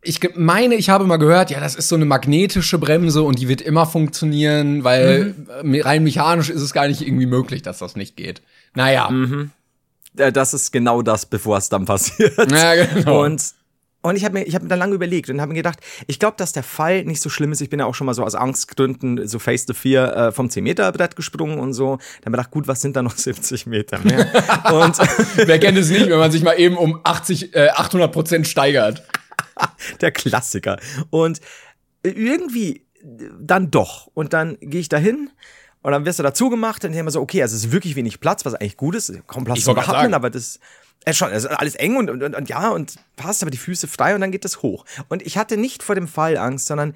ich meine, ich habe mal gehört, ja, das ist so eine magnetische Bremse und die wird immer funktionieren, weil mhm. rein mechanisch ist es gar nicht irgendwie möglich, dass das nicht geht. Naja. Mhm. Das ist genau das, bevor es dann passiert. Ja, genau. Und und ich habe mir, ich habe mir dann lange überlegt und habe mir gedacht, ich glaube, dass der Fall nicht so schlimm ist. Ich bin ja auch schon mal so aus Angstgründen so Face the Fear äh, vom 10-Meter-Brett gesprungen und so. Dann habe ich mir gedacht, gut, was sind da noch 70 Meter mehr? und Wer kennt es nicht, wenn man sich mal eben um 80, äh, 800 Prozent steigert? der Klassiker. Und irgendwie dann doch. Und dann gehe ich dahin und dann wirst du dazu gemacht und dann immer so, okay, also es ist wirklich wenig Platz, was eigentlich gut ist. Kaum Platz zu atmen, aber das äh, schon, es ist alles eng und, und, und, ja, und passt aber die Füße frei und dann geht das hoch. Und ich hatte nicht vor dem Fall Angst, sondern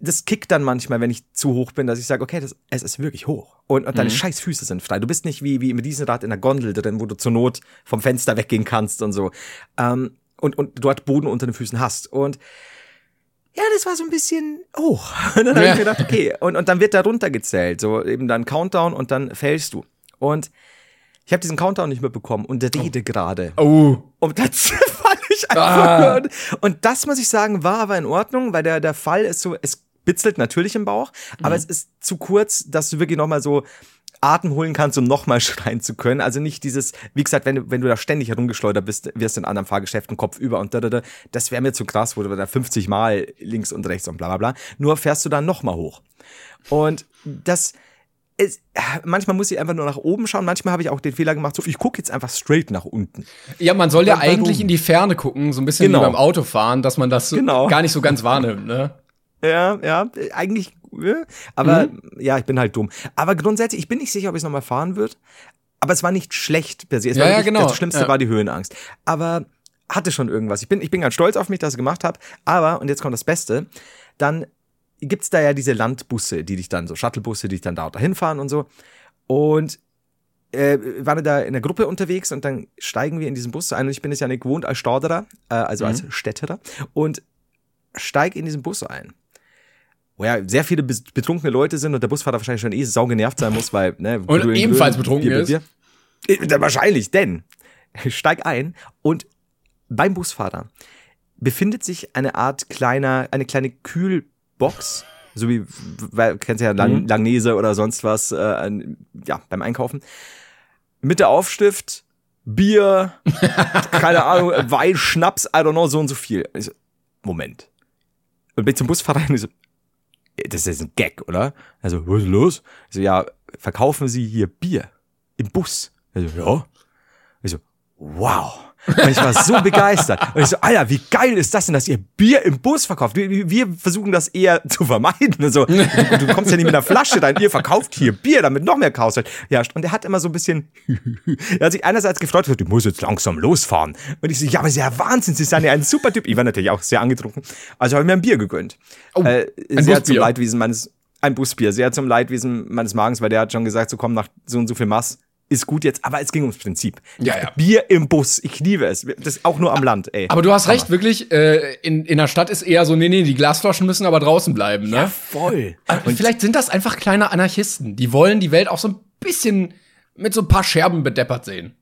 das kickt dann manchmal, wenn ich zu hoch bin, dass ich sage, okay, das, es ist wirklich hoch. Und, und deine mhm. scheiß Füße sind frei. Du bist nicht wie, wie mit diesem Rad in der Gondel drin, wo du zur Not vom Fenster weggehen kannst und so. Ähm, und, und dort Boden unter den Füßen hast. Und ja, das war so ein bisschen hoch. Und dann habe ja. ich gedacht, okay. Und, und dann wird da runtergezählt. So eben dann Countdown und dann fällst du. Und ich habe diesen Countdown nicht mitbekommen und rede oh. gerade. Oh. Und das fand ich einfach. Ah. Und, und das muss ich sagen, war aber in Ordnung, weil der, der Fall ist so, es bitzelt natürlich im Bauch, mhm. aber es ist zu kurz, dass du wirklich nochmal so Atem holen kannst, um nochmal schreien zu können. Also nicht dieses, wie gesagt, wenn du, wenn du da ständig herumgeschleudert bist, wirst du in anderen Fahrgeschäften Kopf über und da, da, da. Das wäre mir zu krass, wo du da 50 Mal links und rechts und bla bla bla. Nur fährst du dann nochmal hoch. Und das, es, manchmal muss ich einfach nur nach oben schauen. Manchmal habe ich auch den Fehler gemacht, so ich gucke jetzt einfach straight nach unten. Ja, man soll ja eigentlich in die Ferne gucken, so ein bisschen genau. wie beim Autofahren, dass man das genau. gar nicht so ganz wahrnimmt, ne? Ja, ja, eigentlich aber mhm. ja, ich bin halt dumm. Aber grundsätzlich, ich bin nicht sicher, ob ich es nochmal fahren würde. Aber es war nicht schlecht per se. Es ja, war ja, genau. Das Schlimmste ja. war die Höhenangst. Aber hatte schon irgendwas. Ich bin, ich bin ganz stolz auf mich, dass ich gemacht habe. Aber, und jetzt kommt das Beste, dann gibt's da ja diese Landbusse, die dich dann, so Shuttlebusse, die dich dann da hinfahren und so. Und äh, waren da in der Gruppe unterwegs und dann steigen wir in diesen Bus ein und ich bin es ja nicht gewohnt als Stauderer, äh, also mhm. als Städterer und steig in diesen Bus ein wo ja sehr viele betrunkene Leute sind und der Busfahrer wahrscheinlich schon eh sau genervt sein muss, weil, ne, Und grün, ebenfalls grün, betrunken Bier, Bier. ist. Äh, wahrscheinlich, denn steig ein und beim Busfahrer befindet sich eine Art kleiner, eine kleine Kühlbox, so wie, weil, kennst du ja Lang, mhm. Langnese oder sonst was, äh, ja, beim Einkaufen, mit der Aufstift, Bier, keine Ahnung, Wein, Schnaps, I don't know, so und so viel. So, Moment. Und bin zum Busfahrer und ich so, das ist ein Gag, oder? Also, was ist los? Also, ja, verkaufen Sie hier Bier im Bus? Also, ja. Also, wow. Und ich war so begeistert. Und ich so, Alter, wie geil ist das denn, dass ihr Bier im Bus verkauft? Wir, wir versuchen das eher zu vermeiden. Also, du, du, kommst ja nicht mit einer Flasche rein, ihr verkauft hier Bier, damit noch mehr Chaos Ja, und er hat immer so ein bisschen, er hat sich einerseits gefreut, du musst jetzt langsam losfahren. Und ich so, ja, aber sehr Wahnsinn, Sie sind ja ein super Typ. Ich war natürlich auch sehr angetrunken. Also habe ich mir ein Bier gegönnt. Oh, äh, sehr zum Leidwesen meines, ein Busbier, sehr zum Leidwesen meines Magens, weil der hat schon gesagt, so komm, nach so und so viel Mass ist gut jetzt, aber es ging ums Prinzip. Ja, ja. Bier im Bus, ich liebe es. Das ist auch nur am Land, ey. Aber du hast recht, wirklich, äh, in, in der Stadt ist eher so, nee, nee, die Glasflaschen müssen aber draußen bleiben, ne? Ja, voll. Und vielleicht sind das einfach kleine Anarchisten, die wollen die Welt auch so ein bisschen mit so ein paar Scherben bedeppert sehen.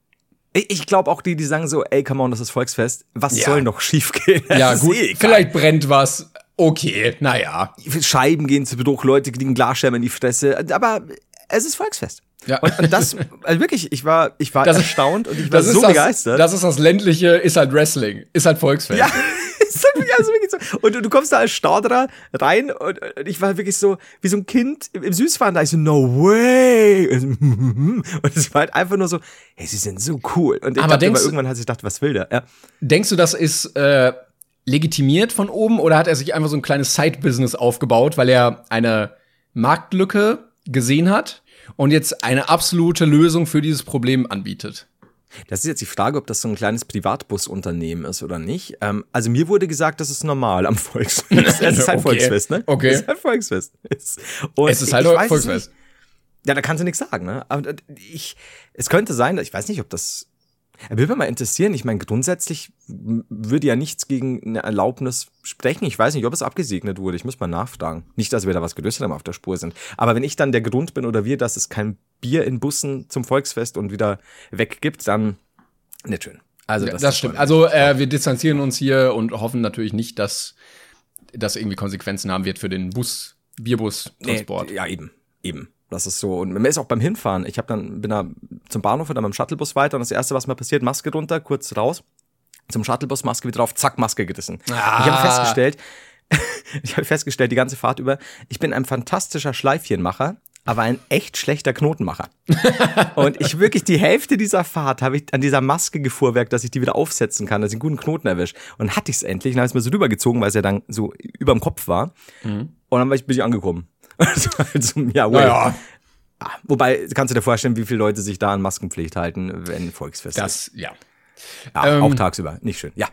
Ich glaube auch die, die sagen so, ey, come on, das ist Volksfest. Was ja. soll noch schiefgehen? Ja, gut. Eh vielleicht brennt was. Okay, naja. Scheiben gehen zu Bruch, Leute kriegen Glasscherben in die Fresse. Aber es ist Volksfest. Ja. Und, und das, also wirklich, ich war, ich war das erstaunt und ich war so das, begeistert. Das ist das ländliche, ist halt Wrestling, ist halt Volksfest. Ja, ist halt wirklich, also wirklich so. Und du, du kommst da als Stauderer rein und, und, ich war wirklich so, wie so ein Kind im, im Süßfahren, da ich so, no way. Und es war halt einfach nur so, hey, sie sind so cool. Und ich aber dachte, aber irgendwann hat sich gedacht, was will der? Ja. Denkst du, das ist, äh, legitimiert von oben oder hat er sich einfach so ein kleines Side-Business aufgebaut, weil er eine Marktlücke gesehen hat und jetzt eine absolute Lösung für dieses Problem anbietet? Das ist jetzt die Frage, ob das so ein kleines Privatbusunternehmen ist oder nicht. Ähm, also mir wurde gesagt, das ist normal am Volksfest. Es ist halt okay. Volksfest, ne? Okay. Es ist halt Volksfest. Und es ist halt Volksfest. Ja, da kannst du nichts sagen, ne? Aber ich, es könnte sein, ich weiß nicht, ob das würde mich mal interessieren, ich meine, grundsätzlich würde ja nichts gegen eine Erlaubnis sprechen. Ich weiß nicht, ob es abgesegnet wurde. Ich muss mal nachfragen. Nicht, dass wir da was haben auf der Spur sind. Aber wenn ich dann der Grund bin oder wir, dass es kein Bier in Bussen zum Volksfest und wieder weggibt, dann nicht schön. Also das, ja, das stimmt. Also äh, wir distanzieren uns hier und hoffen natürlich nicht, dass das irgendwie Konsequenzen haben wird für den Bus, Bierbus-Transport. Nee, ja, eben, eben. Das ist so. Und mir ist auch beim Hinfahren. Ich habe dann bin da zum Bahnhof und dann mit dem Shuttlebus weiter und das erste, was mir passiert, Maske runter, kurz raus, zum Shuttlebus Maske wieder drauf, zack Maske gerissen. Ah. Ich habe festgestellt, ich habe festgestellt die ganze Fahrt über, ich bin ein fantastischer Schleifchenmacher, aber ein echt schlechter Knotenmacher. und ich wirklich die Hälfte dieser Fahrt habe ich an dieser Maske gefuhrwerkt, dass ich die wieder aufsetzen kann, dass ich einen guten Knoten erwische. Und hatte ich es endlich, dann habe ich es mir so rübergezogen, weil es ja dann so überm Kopf war. Mhm. Und dann bin ich angekommen. Also, also, ja, well. Naja. Ah, wobei, kannst du dir vorstellen, wie viele Leute sich da an Maskenpflicht halten, wenn Volksfest das, ist? Das, ja. ja ähm, auch tagsüber, nicht schön. Ja.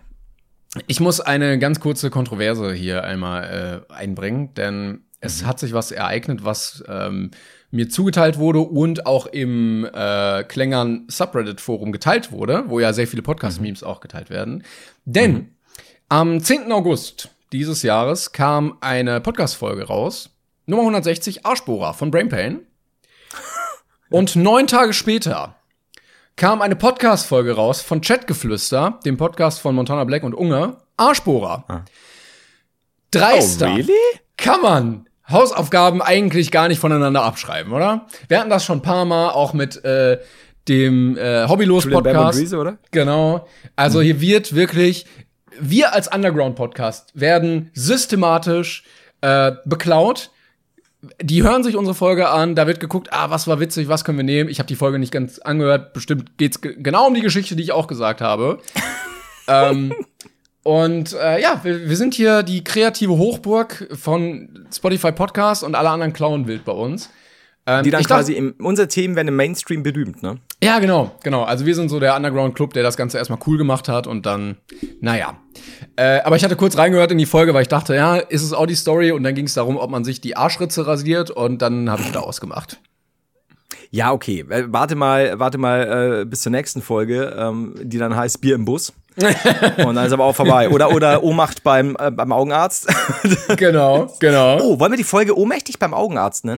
Ich muss eine ganz kurze Kontroverse hier einmal äh, einbringen, denn es mhm. hat sich was ereignet, was ähm, mir zugeteilt wurde und auch im äh, Klängern Subreddit-Forum geteilt wurde, wo ja sehr viele Podcast-Memes mhm. auch geteilt werden. Denn mhm. am 10. August dieses Jahres kam eine Podcast-Folge raus, Nummer 160, Arschbohrer von Brainpain. Und neun Tage später kam eine Podcast-Folge raus von Chatgeflüster, dem Podcast von Montana Black und Unge, Arschbohrer. Ah. Dreister. Oh, really? Kann man Hausaufgaben eigentlich gar nicht voneinander abschreiben, oder? Wir hatten das schon ein paar Mal, auch mit äh, dem äh, Hobbylos-Podcast. oder? Genau. Also hier wird wirklich, wir als Underground-Podcast werden systematisch äh, beklaut die hören sich unsere Folge an, da wird geguckt, ah, was war witzig, was können wir nehmen. Ich habe die Folge nicht ganz angehört, bestimmt geht's genau um die Geschichte, die ich auch gesagt habe. ähm, und äh, ja, wir, wir, sind hier die kreative Hochburg von Spotify Podcast und alle anderen klauen wild bei uns. Ähm, die dann quasi im, unsere Themen werden im Mainstream berühmt, ne? Ja, genau, genau. Also wir sind so der Underground Club, der das Ganze erstmal cool gemacht hat und dann, naja. Äh, aber ich hatte kurz reingehört in die Folge, weil ich dachte, ja, ist es auch die Story? Und dann ging es darum, ob man sich die Arschritze rasiert und dann habe ich da ausgemacht. Ja, okay. Äh, warte mal, warte mal äh, bis zur nächsten Folge, ähm, die dann heißt Bier im Bus. und dann ist aber auch vorbei. Oder, oder Ohnmacht beim, äh, beim Augenarzt. genau, genau. Oh, wollen wir die Folge Ohnmächtig beim Augenarzt nennen?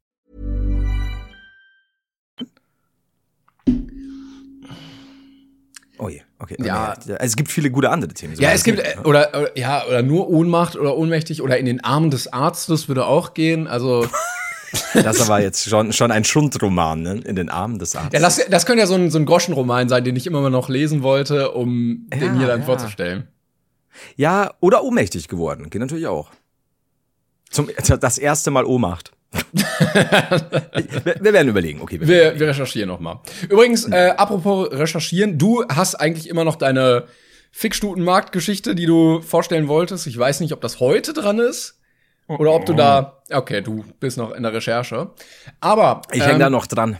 Oh je, okay. Ja. Also es gibt viele gute andere Themen. so Ja, es gibt, nicht. äh, oder, oder, ja, oder nur Ohnmacht oder ohnmächtig oder in den Armen des Arztes würde auch gehen. Also, Das war jetzt schon, schon ein Schundroman, ne? In den Armen des Arztes. ja, das, das könnte ja so ein, so ein Groschenroman sein, den ich immer noch lesen wollte, um Ja, den hier dann ja. vorzustellen. Ja, oder ohnmächtig geworden. Geht natürlich auch. Zum, das erste Mal Ohnmacht. wir, werden überlegen, okay. Wir, Wir, wir recherchieren noch mal. Übrigens, äh, apropos recherchieren, du hast eigentlich immer noch deine Fickstutenmarkt-Geschichte, die du vorstellen wolltest. Ich weiß nicht, ob das heute dran ist oder ob du da. Okay, du bist noch in der Recherche. Aber ich hänge ähm, da noch dran.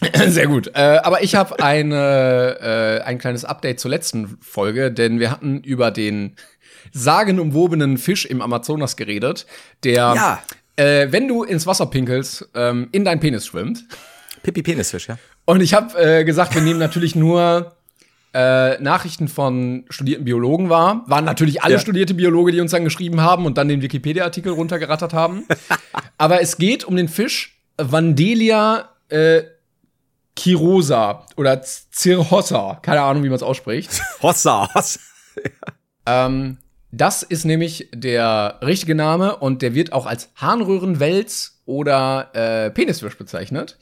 Sehr gut. Äh, aber ich habe eine, äh, ein kleines Update zur letzten Folge, denn wir hatten über den sagenumwobenen Fisch im Amazonas geredet, der, Ja. Äh, wenn du ins Wasser pinkelst, ähm, in dein Penis schwimmt. Pippi Penisfisch, ja. Und ich habe äh, gesagt, wir nehmen natürlich nur äh, Nachrichten von studierten Biologen wahr. Waren natürlich alle Ja. studierte Biologe, die uns dann geschrieben haben und dann den Wikipedia-Artikel runtergerattert haben. Aber es geht um den Fisch Vandelia äh, chirosa oder Cirrhosa. Keine Ahnung, wie man es ausspricht. Hossa, Hossa. ähm, das ist nämlich der richtige Name und der wird auch als Harnröhrenwels oder äh, Penisfisch bezeichnet.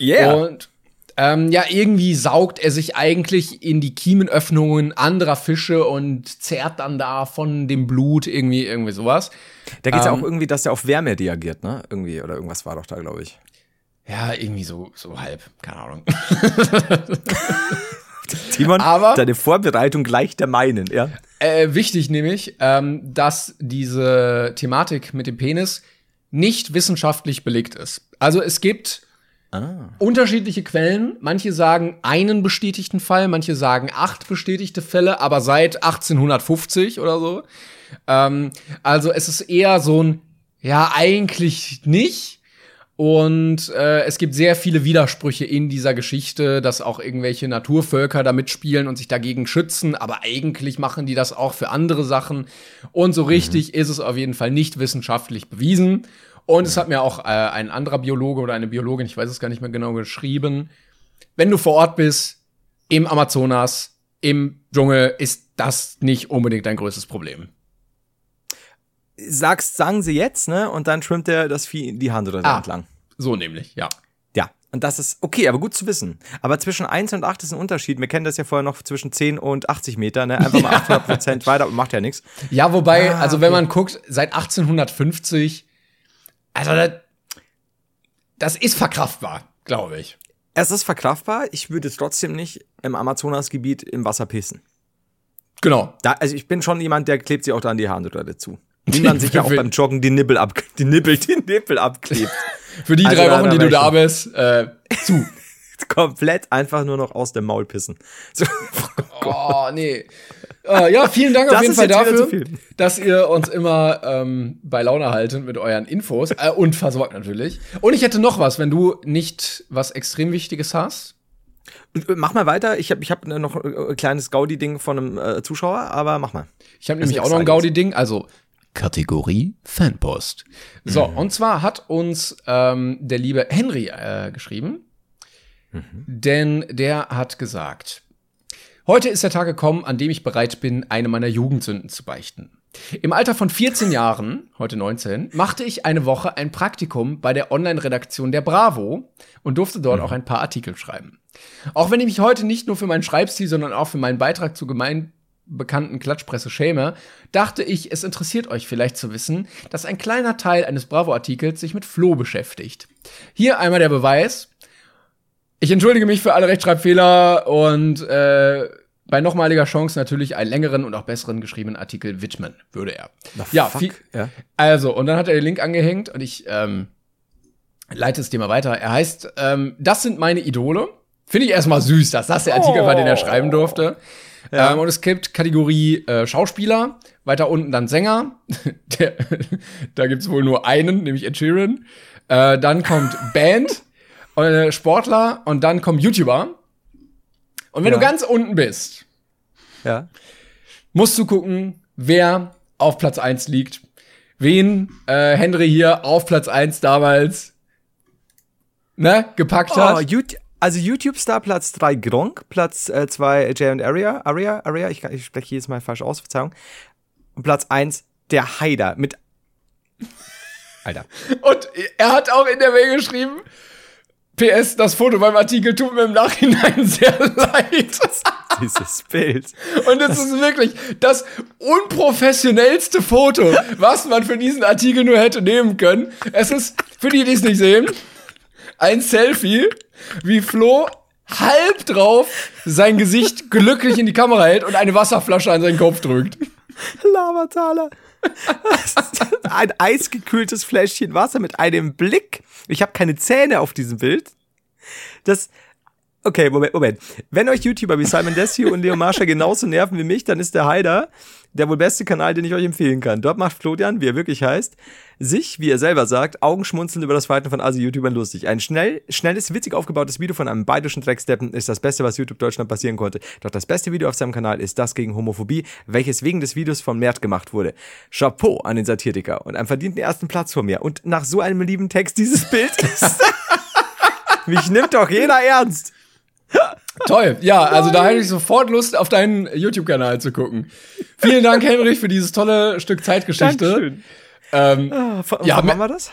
Yeah. Und ähm, ja, irgendwie saugt er sich eigentlich in die Kiemenöffnungen anderer Fische und zerrt dann da von dem Blut irgendwie, irgendwie sowas. da geht's ja ähm, auch irgendwie, dass der auf Wärme reagiert, ne? Irgendwie, oder irgendwas war doch da, glaube ich. Ja, irgendwie so, so halb, keine Ahnung. Timon, Aber- deine Vorbereitung gleich der meinen, ja. Äh, wichtig nämlich, ähm, dass diese Thematik mit dem Penis nicht wissenschaftlich belegt ist. Also es gibt unterschiedliche Quellen. Manche sagen einen bestätigten Fall, manche sagen acht bestätigte Fälle, aber seit 1850 oder so. Ähm, also es ist eher so ein, ja, eigentlich nicht. Und äh, es gibt sehr viele Widersprüche in dieser Geschichte, dass auch irgendwelche Naturvölker da mitspielen und sich dagegen schützen, aber eigentlich machen die das auch für andere Sachen. Und so richtig ist es auf jeden Fall nicht wissenschaftlich bewiesen. Und es hat mir auch äh, ein anderer Biologe oder eine Biologin, ich weiß es gar nicht mehr genau, geschrieben, wenn du vor Ort bist, im Amazonas, im Dschungel, ist das nicht unbedingt dein größtes Problem. Sagst, sagen sie jetzt, ne? Und dann schwimmt der das Vieh in die Handröhre Ah. entlang. So nämlich, ja. Ja, und das ist okay, aber gut zu wissen. Aber zwischen 1 und 8 ist ein Unterschied. Wir kennen das ja vorher noch zwischen 10 und 80 Meter, ne? Einfach mal 800 Prozent weiter und macht ja nichts. Ja, wobei, Ah, also wenn okay. man guckt, seit 1850, also das, das ist verkraftbar, glaube ich. Es ist verkraftbar. Ich würde trotzdem nicht im Amazonasgebiet im Wasser pissen. Genau. Da, also ich bin schon jemand, der klebt sich auch da an die Harnröhre zu. Wie man sich ja auch beim Joggen die Nippel ab, die Nippel, die Nippel abklebt. Für die Also drei Wochen, die du da bist, äh, zu. Komplett einfach nur noch aus dem Maul pissen. So, Oh, nee. Äh, ja, vielen Dank auf Das jeden ist Fall dafür, dass ihr uns immer ähm, bei Laune haltet mit euren Infos äh, und versorgt natürlich. Und ich hätte noch was, wenn du nicht was extrem Wichtiges hast. mach mal weiter. Ich habe ich hab noch ein kleines Gaudi-Ding von einem äh, Zuschauer, aber mach mal. Ich habe nämlich auch noch ein Gaudi-Ding, also Kategorie Fanpost. So, und zwar hat uns ähm, der liebe Henry äh, geschrieben, denn der hat gesagt, heute ist der Tag gekommen, an dem ich bereit bin, eine meiner Jugendsünden zu beichten. Im Alter von 14 Jahren, heute 19, machte ich eine Woche ein Praktikum bei der Online-Redaktion der Bravo und durfte dort auch ein paar Artikel schreiben. Auch wenn ich mich heute nicht nur für meinen Schreibstil, sondern auch für meinen Beitrag zur gemein bekannten Klatschpresse schäme, dachte ich, es interessiert euch vielleicht zu wissen, dass ein kleiner Teil eines Bravo-Artikels sich mit Flo beschäftigt. Hier einmal der Beweis. Ich entschuldige mich für alle Rechtschreibfehler und äh, bei nochmaliger Chance natürlich einen längeren und auch besseren geschriebenen Artikel widmen, würde er. ja, fuck, viel, ja. also, und dann hat er den Link angehängt und ich ähm, leite es dir mal weiter. Er heißt, ähm, das sind meine Idole. Finde ich erstmal süß, dass das der Artikel war, den er schreiben durfte. Ähm, und es gibt Kategorie äh, Schauspieler, weiter unten dann Sänger. der, da gibt's wohl nur einen, nämlich Ed Sheeran. Äh, dann kommt Band, äh, Sportler und dann kommen YouTuber. Und wenn Ja. du ganz unten bist, Ja. musst du gucken, wer auf Platz 1 liegt. Wen äh, Henry hier auf Platz 1 damals ne, gepackt Oh, hat. Yout Also YouTube-Star Platz 3 Gronk, Platz 2 äh, Jay und Aria, Aria, Aria, ich, ich spreche jedes Mal falsch aus, Verzeihung. Und Platz 1 der Haider mit Alter. Und er hat auch in der Mail geschrieben, PS, das Foto beim Artikel tut mir im Nachhinein sehr leid. Dieses Bild. Und es ist wirklich das unprofessionellste Foto, was man für diesen Artikel nur hätte nehmen können. Es ist, für die, die es nicht sehen, ein Selfie, wie Flo halb drauf sein Gesicht glücklich in die Kamera hält und eine Wasserflasche an seinen Kopf drückt. Lavataler. ein eisgekühltes Fläschchen Wasser mit einem Blick. Ich habe keine Zähne auf diesem Bild. Das. Okay, Moment, Moment. Wenn euch YouTuber wie Simon Desio und Leo Marsha genauso nerven wie mich, dann ist der Haider der wohl beste Kanal, den ich euch empfehlen kann. Dort macht Florian, wie er wirklich heißt, sich, wie er selber sagt, Augenschmunzeln über das Verhalten von Asi-YouTubern lustig. Ein schnell, schnelles, witzig aufgebautes Video von einem bayerischen Drecksteppen ist das Beste, was YouTube Deutschland passieren konnte. Doch das beste Video auf seinem Kanal ist das gegen Homophobie, welches wegen des Videos von Mert gemacht wurde. Chapeau an den Satiriker und einem verdienten ersten Platz vor mir. Und nach so einem lieben Text dieses Bild ist... Mich nimmt doch jeder ernst. Toll, ja, also da hätte ich sofort Lust, auf deinen YouTube-Kanal zu gucken. Vielen Dank, Henrich, für dieses tolle Stück Zeitgeschichte. Dankeschön. Ähm, ah, ja, wann war das?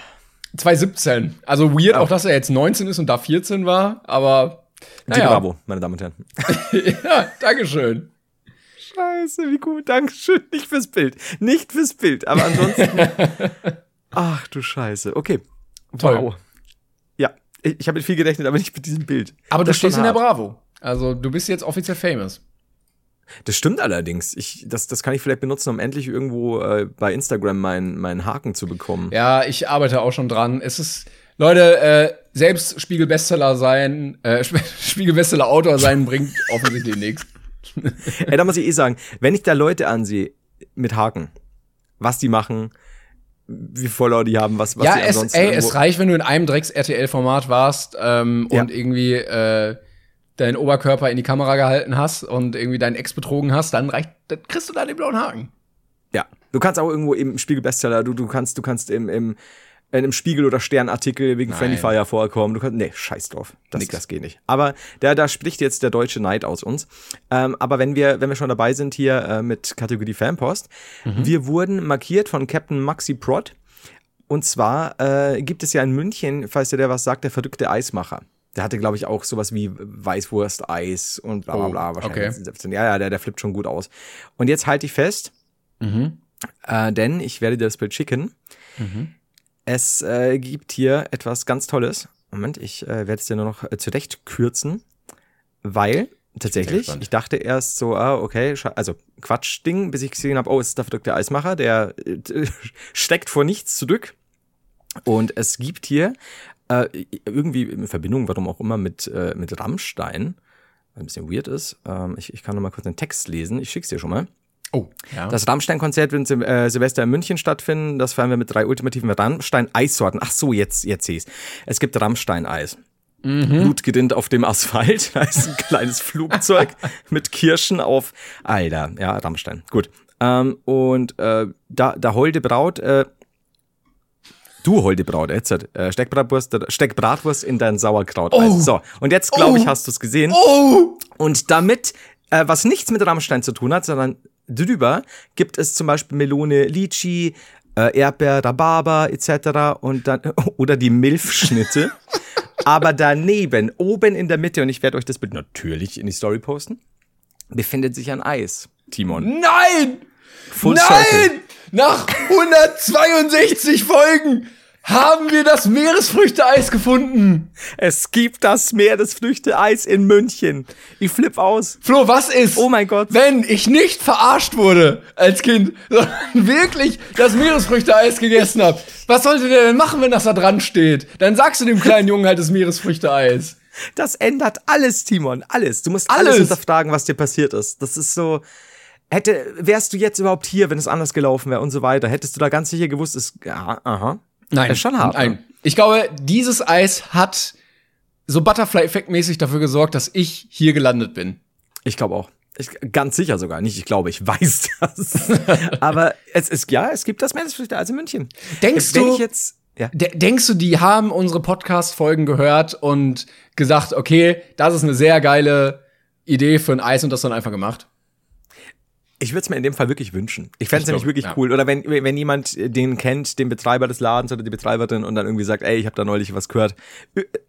2017. Also weird auch, dass er jetzt 19 ist und da 14 war, aber naja. Bravo, meine Damen und Herren. ja, Dankeschön. Scheiße, wie gut, Dankeschön. Nicht fürs Bild. Nicht fürs Bild, aber ansonsten. Ach du Scheiße. Okay. Toll. Wow. Ich habe mit viel gerechnet, aber nicht mit diesem Bild. Aber das du stehst in der Bravo. Also du bist jetzt offiziell famous. Das stimmt allerdings. Ich, das, das kann ich vielleicht benutzen, um endlich irgendwo äh, bei Instagram meinen meinen Haken zu bekommen. Ja, ich arbeite auch schon dran. Es ist, Leute, äh, selbst Spiegel-Bestseller sein, äh, Spiegel-Bestseller-Autor sein, bringt offensichtlich nichts. Ey, da muss ich eh sagen, wenn ich da Leute ansehe mit Haken, was die machen, wie Follower die haben, was, was ja, es, ansonsten. Ey, es reicht, wenn du in einem Drecks-RTL-Format warst ähm, ja. und irgendwie äh, deinen Oberkörper in die Kamera gehalten hast und irgendwie deinen Ex betrogen hast, dann reicht, dann kriegst du da den blauen Haken. Ja, du kannst auch irgendwo im Spiegel-Bestseller, du, du kannst, du kannst im, im, in einem Spiegel- oder Sternartikel wegen Nein. Friendly Fire vorkommen. Du kannst, nee, scheiß drauf. Das, Nix. das geht nicht. Aber da, da spricht jetzt der deutsche Neid aus uns. Ähm, aber wenn wir, wenn wir schon dabei sind hier äh, mit Kategorie Fanpost, mhm. wir wurden markiert von Captain Maxi Prod. Und zwar äh, gibt es ja in München, falls dir der was sagt, der verrückte Eismacher. Der hatte, glaube ich, auch sowas wie Weißwurst-Eis und bla bla bla. Oh, wahrscheinlich. Okay. Ja, ja, der, der flippt schon gut aus. Und jetzt halte ich fest, mhm. äh, denn ich werde dir das Bild schicken. Mhm. Es äh, gibt hier etwas ganz Tolles. Moment, ich äh, werde es dir nur noch äh, zurecht kürzen, weil tatsächlich, ich dachte erst so, ah, okay, also Quatsch-Ding, bis ich gesehen habe, oh, es ist der verrückte Eismacher, der äh, steckt vor nichts zurück. Und es gibt hier äh, irgendwie in Verbindung, warum auch immer, mit, äh, mit Rammstein, was ein bisschen weird ist. Ähm, ich, ich kann noch mal kurz den Text lesen. Ich schick's dir schon mal. Oh, ja. Das Rammstein-Konzert wird Sil äh, Silvester in München stattfinden. Das feiern wir mit drei ultimativen Rammstein-Eissorten. Ach so, jetzt, jetzt sehe ich's. Es gibt Rammstein-Eis. Mhm. Blut gerinnt auf dem Asphalt. Da ist ein kleines Flugzeug mit Kirschen auf. Alter, ja, Rammstein. Gut. Ähm, und äh, da, da Holde Braut äh, Du holde Braut, jetzt äh, Steckbratwurst, Steckbratwurst in dein Sauerkraut. Oh. So, und jetzt glaube ich, oh. hast du es gesehen. Oh. Und damit, äh, was nichts mit Rammstein zu tun hat, sondern drüber gibt es zum Beispiel Melone, Litchi, äh, Erdbeer, Rhabarber etc. und dann oder die Milfschnitte. Aber daneben, oben in der Mitte, und ich werde euch das Bild natürlich in die Story posten, befindet sich ein Eis. Timon. Nein! Full Nein! Circle. Nach 162 Folgen haben wir das Meeresfrüchteeis gefunden. Es gibt das Meeresfrüchteeis in München. Ich flipp aus. Flo, was ist? Oh mein Gott. Wenn ich nicht verarscht wurde als Kind, sondern wirklich das Meeresfrüchteeis gegessen habe. Was sollte der denn machen, wenn das da dran steht? Dann sagst du dem kleinen Jungen halt das Meeresfrüchteeis. Das ändert alles, Timon. Alles. Du musst alles, alles hinterfragen, was dir passiert ist. Das ist so hätte, wärst du jetzt überhaupt hier, wenn es anders gelaufen wäre und so weiter? Hättest du da ganz sicher gewusst, ist, ja, aha. Nein. Das ist schon hart. Nein. Ne? Ich glaube, dieses Eis hat so Butterfly-Effekt-mäßig dafür gesorgt, dass ich hier gelandet bin. Ich glaube auch. Ich, ganz sicher sogar. Nicht, ich glaube, ich weiß das. Aber es ist, ja, es gibt das als in München. Denkst Wenn du? Jetzt, Ja. De denkst du, die haben unsere Podcast-Folgen gehört und gesagt, okay, das ist eine sehr geile Idee für ein Eis und das dann einfach gemacht? Ich würde es mir in dem Fall wirklich wünschen. Ich fände es Ich nämlich wirklich ja. cool. Oder wenn, wenn jemand den kennt, den Betreiber des Ladens oder die Betreiberin und dann irgendwie sagt, ey, ich habe da neulich was gehört.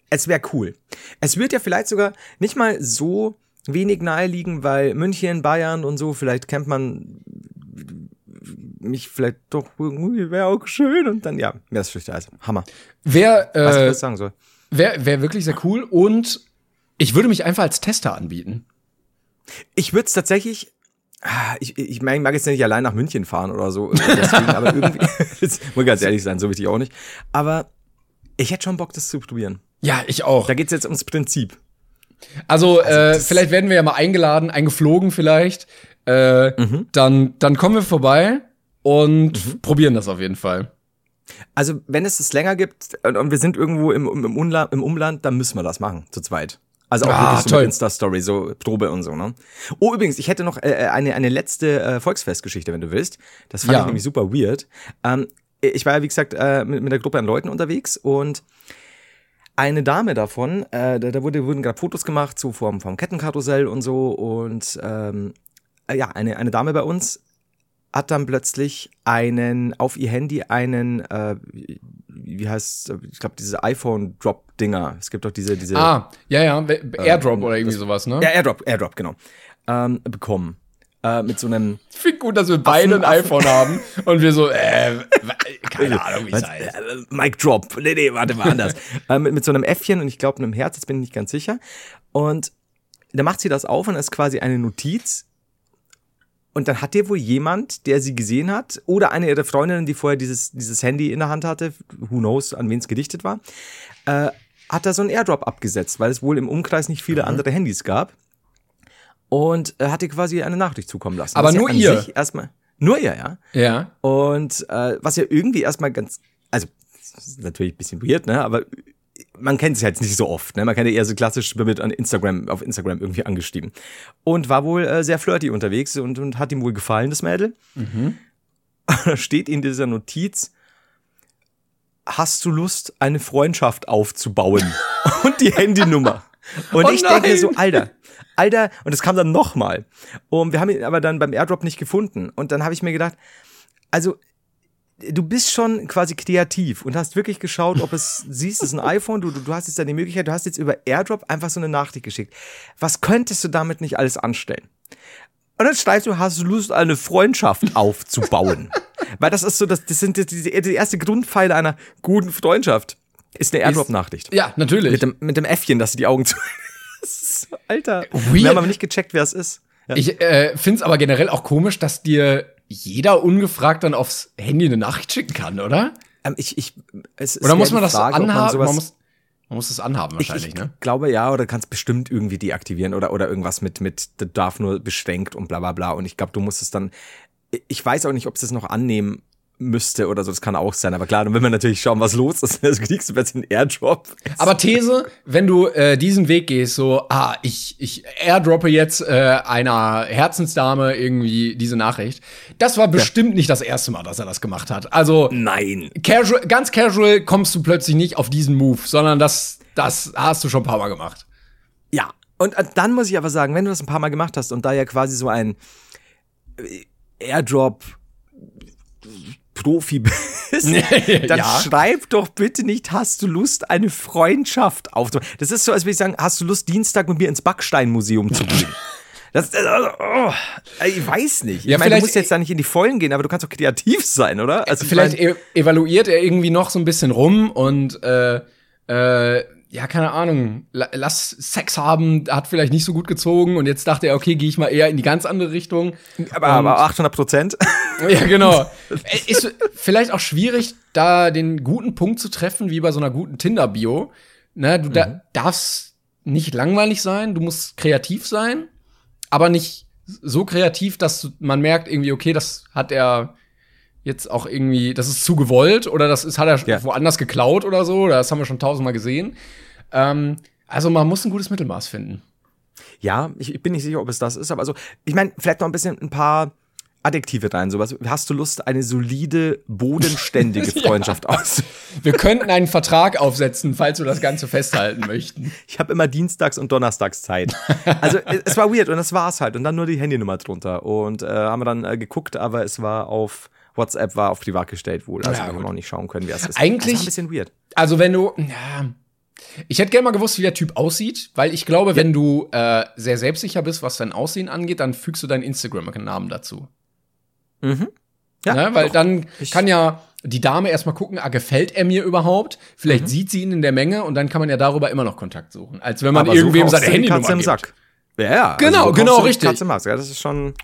Es wäre cool. Es wird ja vielleicht sogar nicht mal so wenig naheliegen, weil München, Bayern und so, vielleicht kennt man mich vielleicht doch irgendwie, wäre auch schön und dann, ja, wäre es schlicht also Hammer. Wer, Was ich äh, was sagen soll. wär, wär wirklich sehr cool und ich würde mich einfach als Tester anbieten. Ich würde es tatsächlich. Ah, Ich, ich mein, ich mag jetzt nicht allein nach München fahren oder so. Deswegen, aber irgendwie. Muss ganz ehrlich sein, so wichtig auch nicht. Aber ich hätte schon Bock, das zu probieren. Ja, ich auch. Da geht's jetzt ums Prinzip. Also, äh, das- vielleicht werden wir ja mal eingeladen, eingeflogen vielleicht. Äh, dann, dann kommen wir vorbei und probieren das auf jeden Fall. Also, wenn es das länger gibt und, und wir sind irgendwo im, im, Umland, im Umland, dann müssen wir das machen, zu zweit. Also auch Ah, wirklich so toll. mit Insta-Story, so Probe und so, ne? Oh, übrigens, ich hätte noch äh, eine, eine letzte äh, Volksfestgeschichte, wenn du willst. Das fand Ja. ich nämlich super weird. Ähm, ich war ja, wie gesagt, äh, mit, mit einer Gruppe an Leuten unterwegs und eine Dame davon, äh, da, da wurde, wurden gerade Fotos gemacht, so vom, vom Kettenkarussell und so. Und ähm, äh, ja, eine, eine Dame bei uns hat dann plötzlich einen, auf ihr Handy einen, äh, wie heißt, ich glaube, diese iPhone-Drop-Dinger. Es gibt doch diese, diese. Ah, ja, ja, we- Airdrop oder irgendwie sowas, ne? Ja, Airdrop, Airdrop, genau. Ähm, bekommen. Äh, mit so einem. Ich finde gut, dass wir beide ein iPhone haben und wir so, äh, keine Ahnung, wie es heißt. Äh, Mic Drop. Nee, nee, warte mal anders. äh, mit, mit so einem Äffchen und ich glaube einem Herz, jetzt bin ich nicht ganz sicher. Und da macht sie das auf und das ist quasi eine Notiz. Und dann hat dir wohl jemand, der sie gesehen hat, oder eine ihrer Freundinnen, die vorher dieses, dieses Handy in der Hand hatte, who knows, an wen es gedichtet war, äh, hat da so einen Airdrop abgesetzt, weil es wohl im Umkreis nicht viele andere Handys gab. Und äh, hat ihr quasi eine Nachricht zukommen lassen. Aber ja nur an ihr? Erstmal, nur ihr, ja. Ja. Und äh, was ja irgendwie erstmal ganz, also das ist natürlich ein bisschen weird, ne? Aber man kennt sich halt nicht so oft, ne? Man kennt ja eher so klassisch mit an Instagram, auf Instagram irgendwie angestiegen. Und war wohl äh, sehr flirty unterwegs und, und hat ihm wohl gefallen, das Mädel. Da steht in dieser Notiz, hast du Lust, eine Freundschaft aufzubauen? und die Handynummer. Und Oh ich denke mir so, nein! Alter, Alter, und es kam dann nochmal. Und wir haben ihn aber dann beim Airdrop nicht gefunden. Und dann habe ich mir gedacht, also du bist schon quasi kreativ und hast wirklich geschaut, ob es siehst, es ist ein iPhone, du, du, hast jetzt dann die Möglichkeit, du hast jetzt über Airdrop einfach so eine Nachricht geschickt. Was könntest du damit nicht alles anstellen? Und dann schreibst du, hast du Lust, eine Freundschaft aufzubauen? Weil das ist so, das, das sind die, die, die erste Grundpfeile einer guten Freundschaft. Ist eine Airdrop-Nachricht. Ja, natürlich. Mit dem, mit dem Äffchen, dass du die Augen zu. Alter. Weird. Wir haben aber nicht gecheckt, wer es ist. Ja. Ich äh, finde es aber generell auch komisch, dass dir jeder ungefragt dann aufs Handy eine Nachricht schicken kann, oder? Ähm, ich, ich, es ist Oder muss man das Frage, anhaben? sowas- Man muss, man muss das anhaben Ich, wahrscheinlich, ich ne? glaube ja, oder kannst bestimmt irgendwie deaktivieren oder, oder irgendwas mit, mit darf nur beschränkt und bla bla bla. Und ich glaube, du musst es dann. Ich weiß auch nicht, ob es das noch annehmen müsste oder so, das kann auch sein. Aber klar, dann will man natürlich schauen, was los ist. Also kriegst du plötzlich einen Airdrop. Aber These, wenn du äh, diesen Weg gehst, so, ah, ich, ich airdroppe jetzt äh, einer Herzensdame irgendwie diese Nachricht, das war bestimmt nicht das erste Mal, dass er das gemacht hat. Also Nein. casual, ganz casual kommst du plötzlich nicht auf diesen Move, sondern das, das hast du schon ein paar Mal gemacht. Ja. Und äh, dann muss ich aber sagen, wenn du das ein paar Mal gemacht hast und da ja quasi so ein äh, Airdrop Profi bist, dann Ja. schreib doch bitte nicht, hast du Lust, eine Freundschaft aufzubauen. Das ist so, als würde ich sagen, hast du Lust, Dienstag mit mir ins Backsteinmuseum zu gehen? Das, das oh, ich weiß nicht. Ich Ja, meine, du musst jetzt da nicht in die Vollen gehen, aber du kannst doch kreativ sein, oder? Also ich Vielleicht e evaluiert er irgendwie noch so ein bisschen rum und äh, äh, ja, keine Ahnung, la lass Sex haben, hat vielleicht nicht so gut gezogen und jetzt dachte er, okay, gehe ich mal eher in die ganz andere Richtung. aber, aber 800 Prozent. Ja, genau. Ist vielleicht auch schwierig, da den guten Punkt zu treffen, wie bei so einer guten Tinder-Bio. Ne, du da darfst nicht langweilig sein, du musst kreativ sein, aber nicht so kreativ, dass man merkt irgendwie, okay, das hat er jetzt auch irgendwie, das ist zu gewollt oder das ist, hat er Ja. woanders geklaut oder so, das haben wir schon tausendmal gesehen. Ähm, also man muss ein gutes Mittelmaß finden. Ja, ich, ich bin nicht sicher, ob es das ist, aber also, ich meine, vielleicht noch ein bisschen ein paar Adjektive rein, sowas. Hast du Lust, eine solide, bodenständige Freundschaft ja. aus? Wir könnten einen Vertrag aufsetzen, falls wir das Ganze festhalten möchten. Ich habe immer Dienstags und Donnerstags Zeit. Also es war weird und das war's halt. Und dann nur die Handynummer drunter. Und äh, haben wir dann äh, geguckt, aber es war auf WhatsApp war auf privat gestellt wohl. Also ja, wir haben auch nicht schauen können, wer es ist. Eigentlich. Das ist ein bisschen weird. Also wenn du. Ja, ich hätte gerne mal gewusst, wie der Typ aussieht, weil ich glaube, ja. wenn du äh, sehr selbstsicher bist, was dein Aussehen angeht, dann fügst du deinen Instagram-Namen dazu. Mhm. Ja, ne? Weil doch. dann ich kann ja die Dame erstmal gucken, ah, gefällt er mir überhaupt? Vielleicht mhm. sieht sie ihn in der Menge und dann kann man ja darüber immer noch Kontakt suchen. Als wenn man Aber irgendwem so seine Handynummer Katze im Sack. Ja, ja. Genau, also so genau, richtig. Katze im Sack. Ja, das ist schon.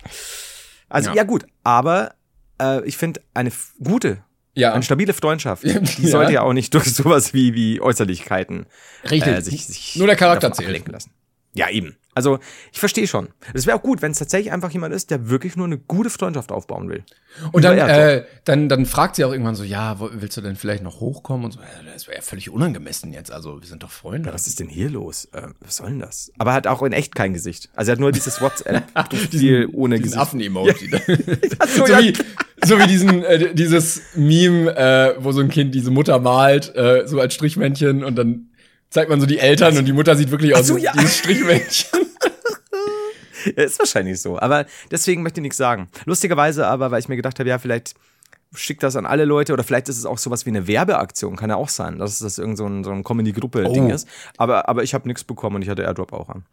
Also, ja, ja gut. Aber äh, ich finde, eine gute, ja. eine stabile Freundschaft, die sollte ja auch nicht durch sowas wie, wie Äußerlichkeiten richtig. Äh, sich, sich Nur der Charakter zählt. lassen. Ja, eben. Also, ich verstehe schon. Es wäre auch gut, wenn es tatsächlich einfach jemand ist, der wirklich nur eine gute Freundschaft aufbauen will. Und dann, äh, dann, dann fragt sie auch irgendwann so, ja, willst du denn vielleicht noch hochkommen? Und so, das wäre ja völlig unangemessen jetzt. Also, wir sind doch Freunde. Ja, was ist denn hier los? Äh, was soll denn das? Aber er hat auch in echt kein Gesicht. Also, er hat nur dieses WhatsApp-Profil ohne diesen Gesicht. Affen-Emoji. Ja. so, wie, so wie diesen, äh, dieses Meme, äh, wo so ein Kind diese Mutter malt, äh, so als Strichmännchen und dann zeigt man so die Eltern und die Mutter sieht wirklich aus so, ja. dieses Strichmännchen. ja, ist wahrscheinlich so. Aber deswegen möchte ich nichts sagen. Lustigerweise aber, weil ich mir gedacht habe, ja, vielleicht schickt das an alle Leute oder vielleicht ist es auch sowas wie eine Werbeaktion, kann ja auch sein, dass das irgend so ein, so ein Comedy-Gruppe-Ding oh. ist. Aber, aber ich habe nichts bekommen und ich hatte Airdrop auch an.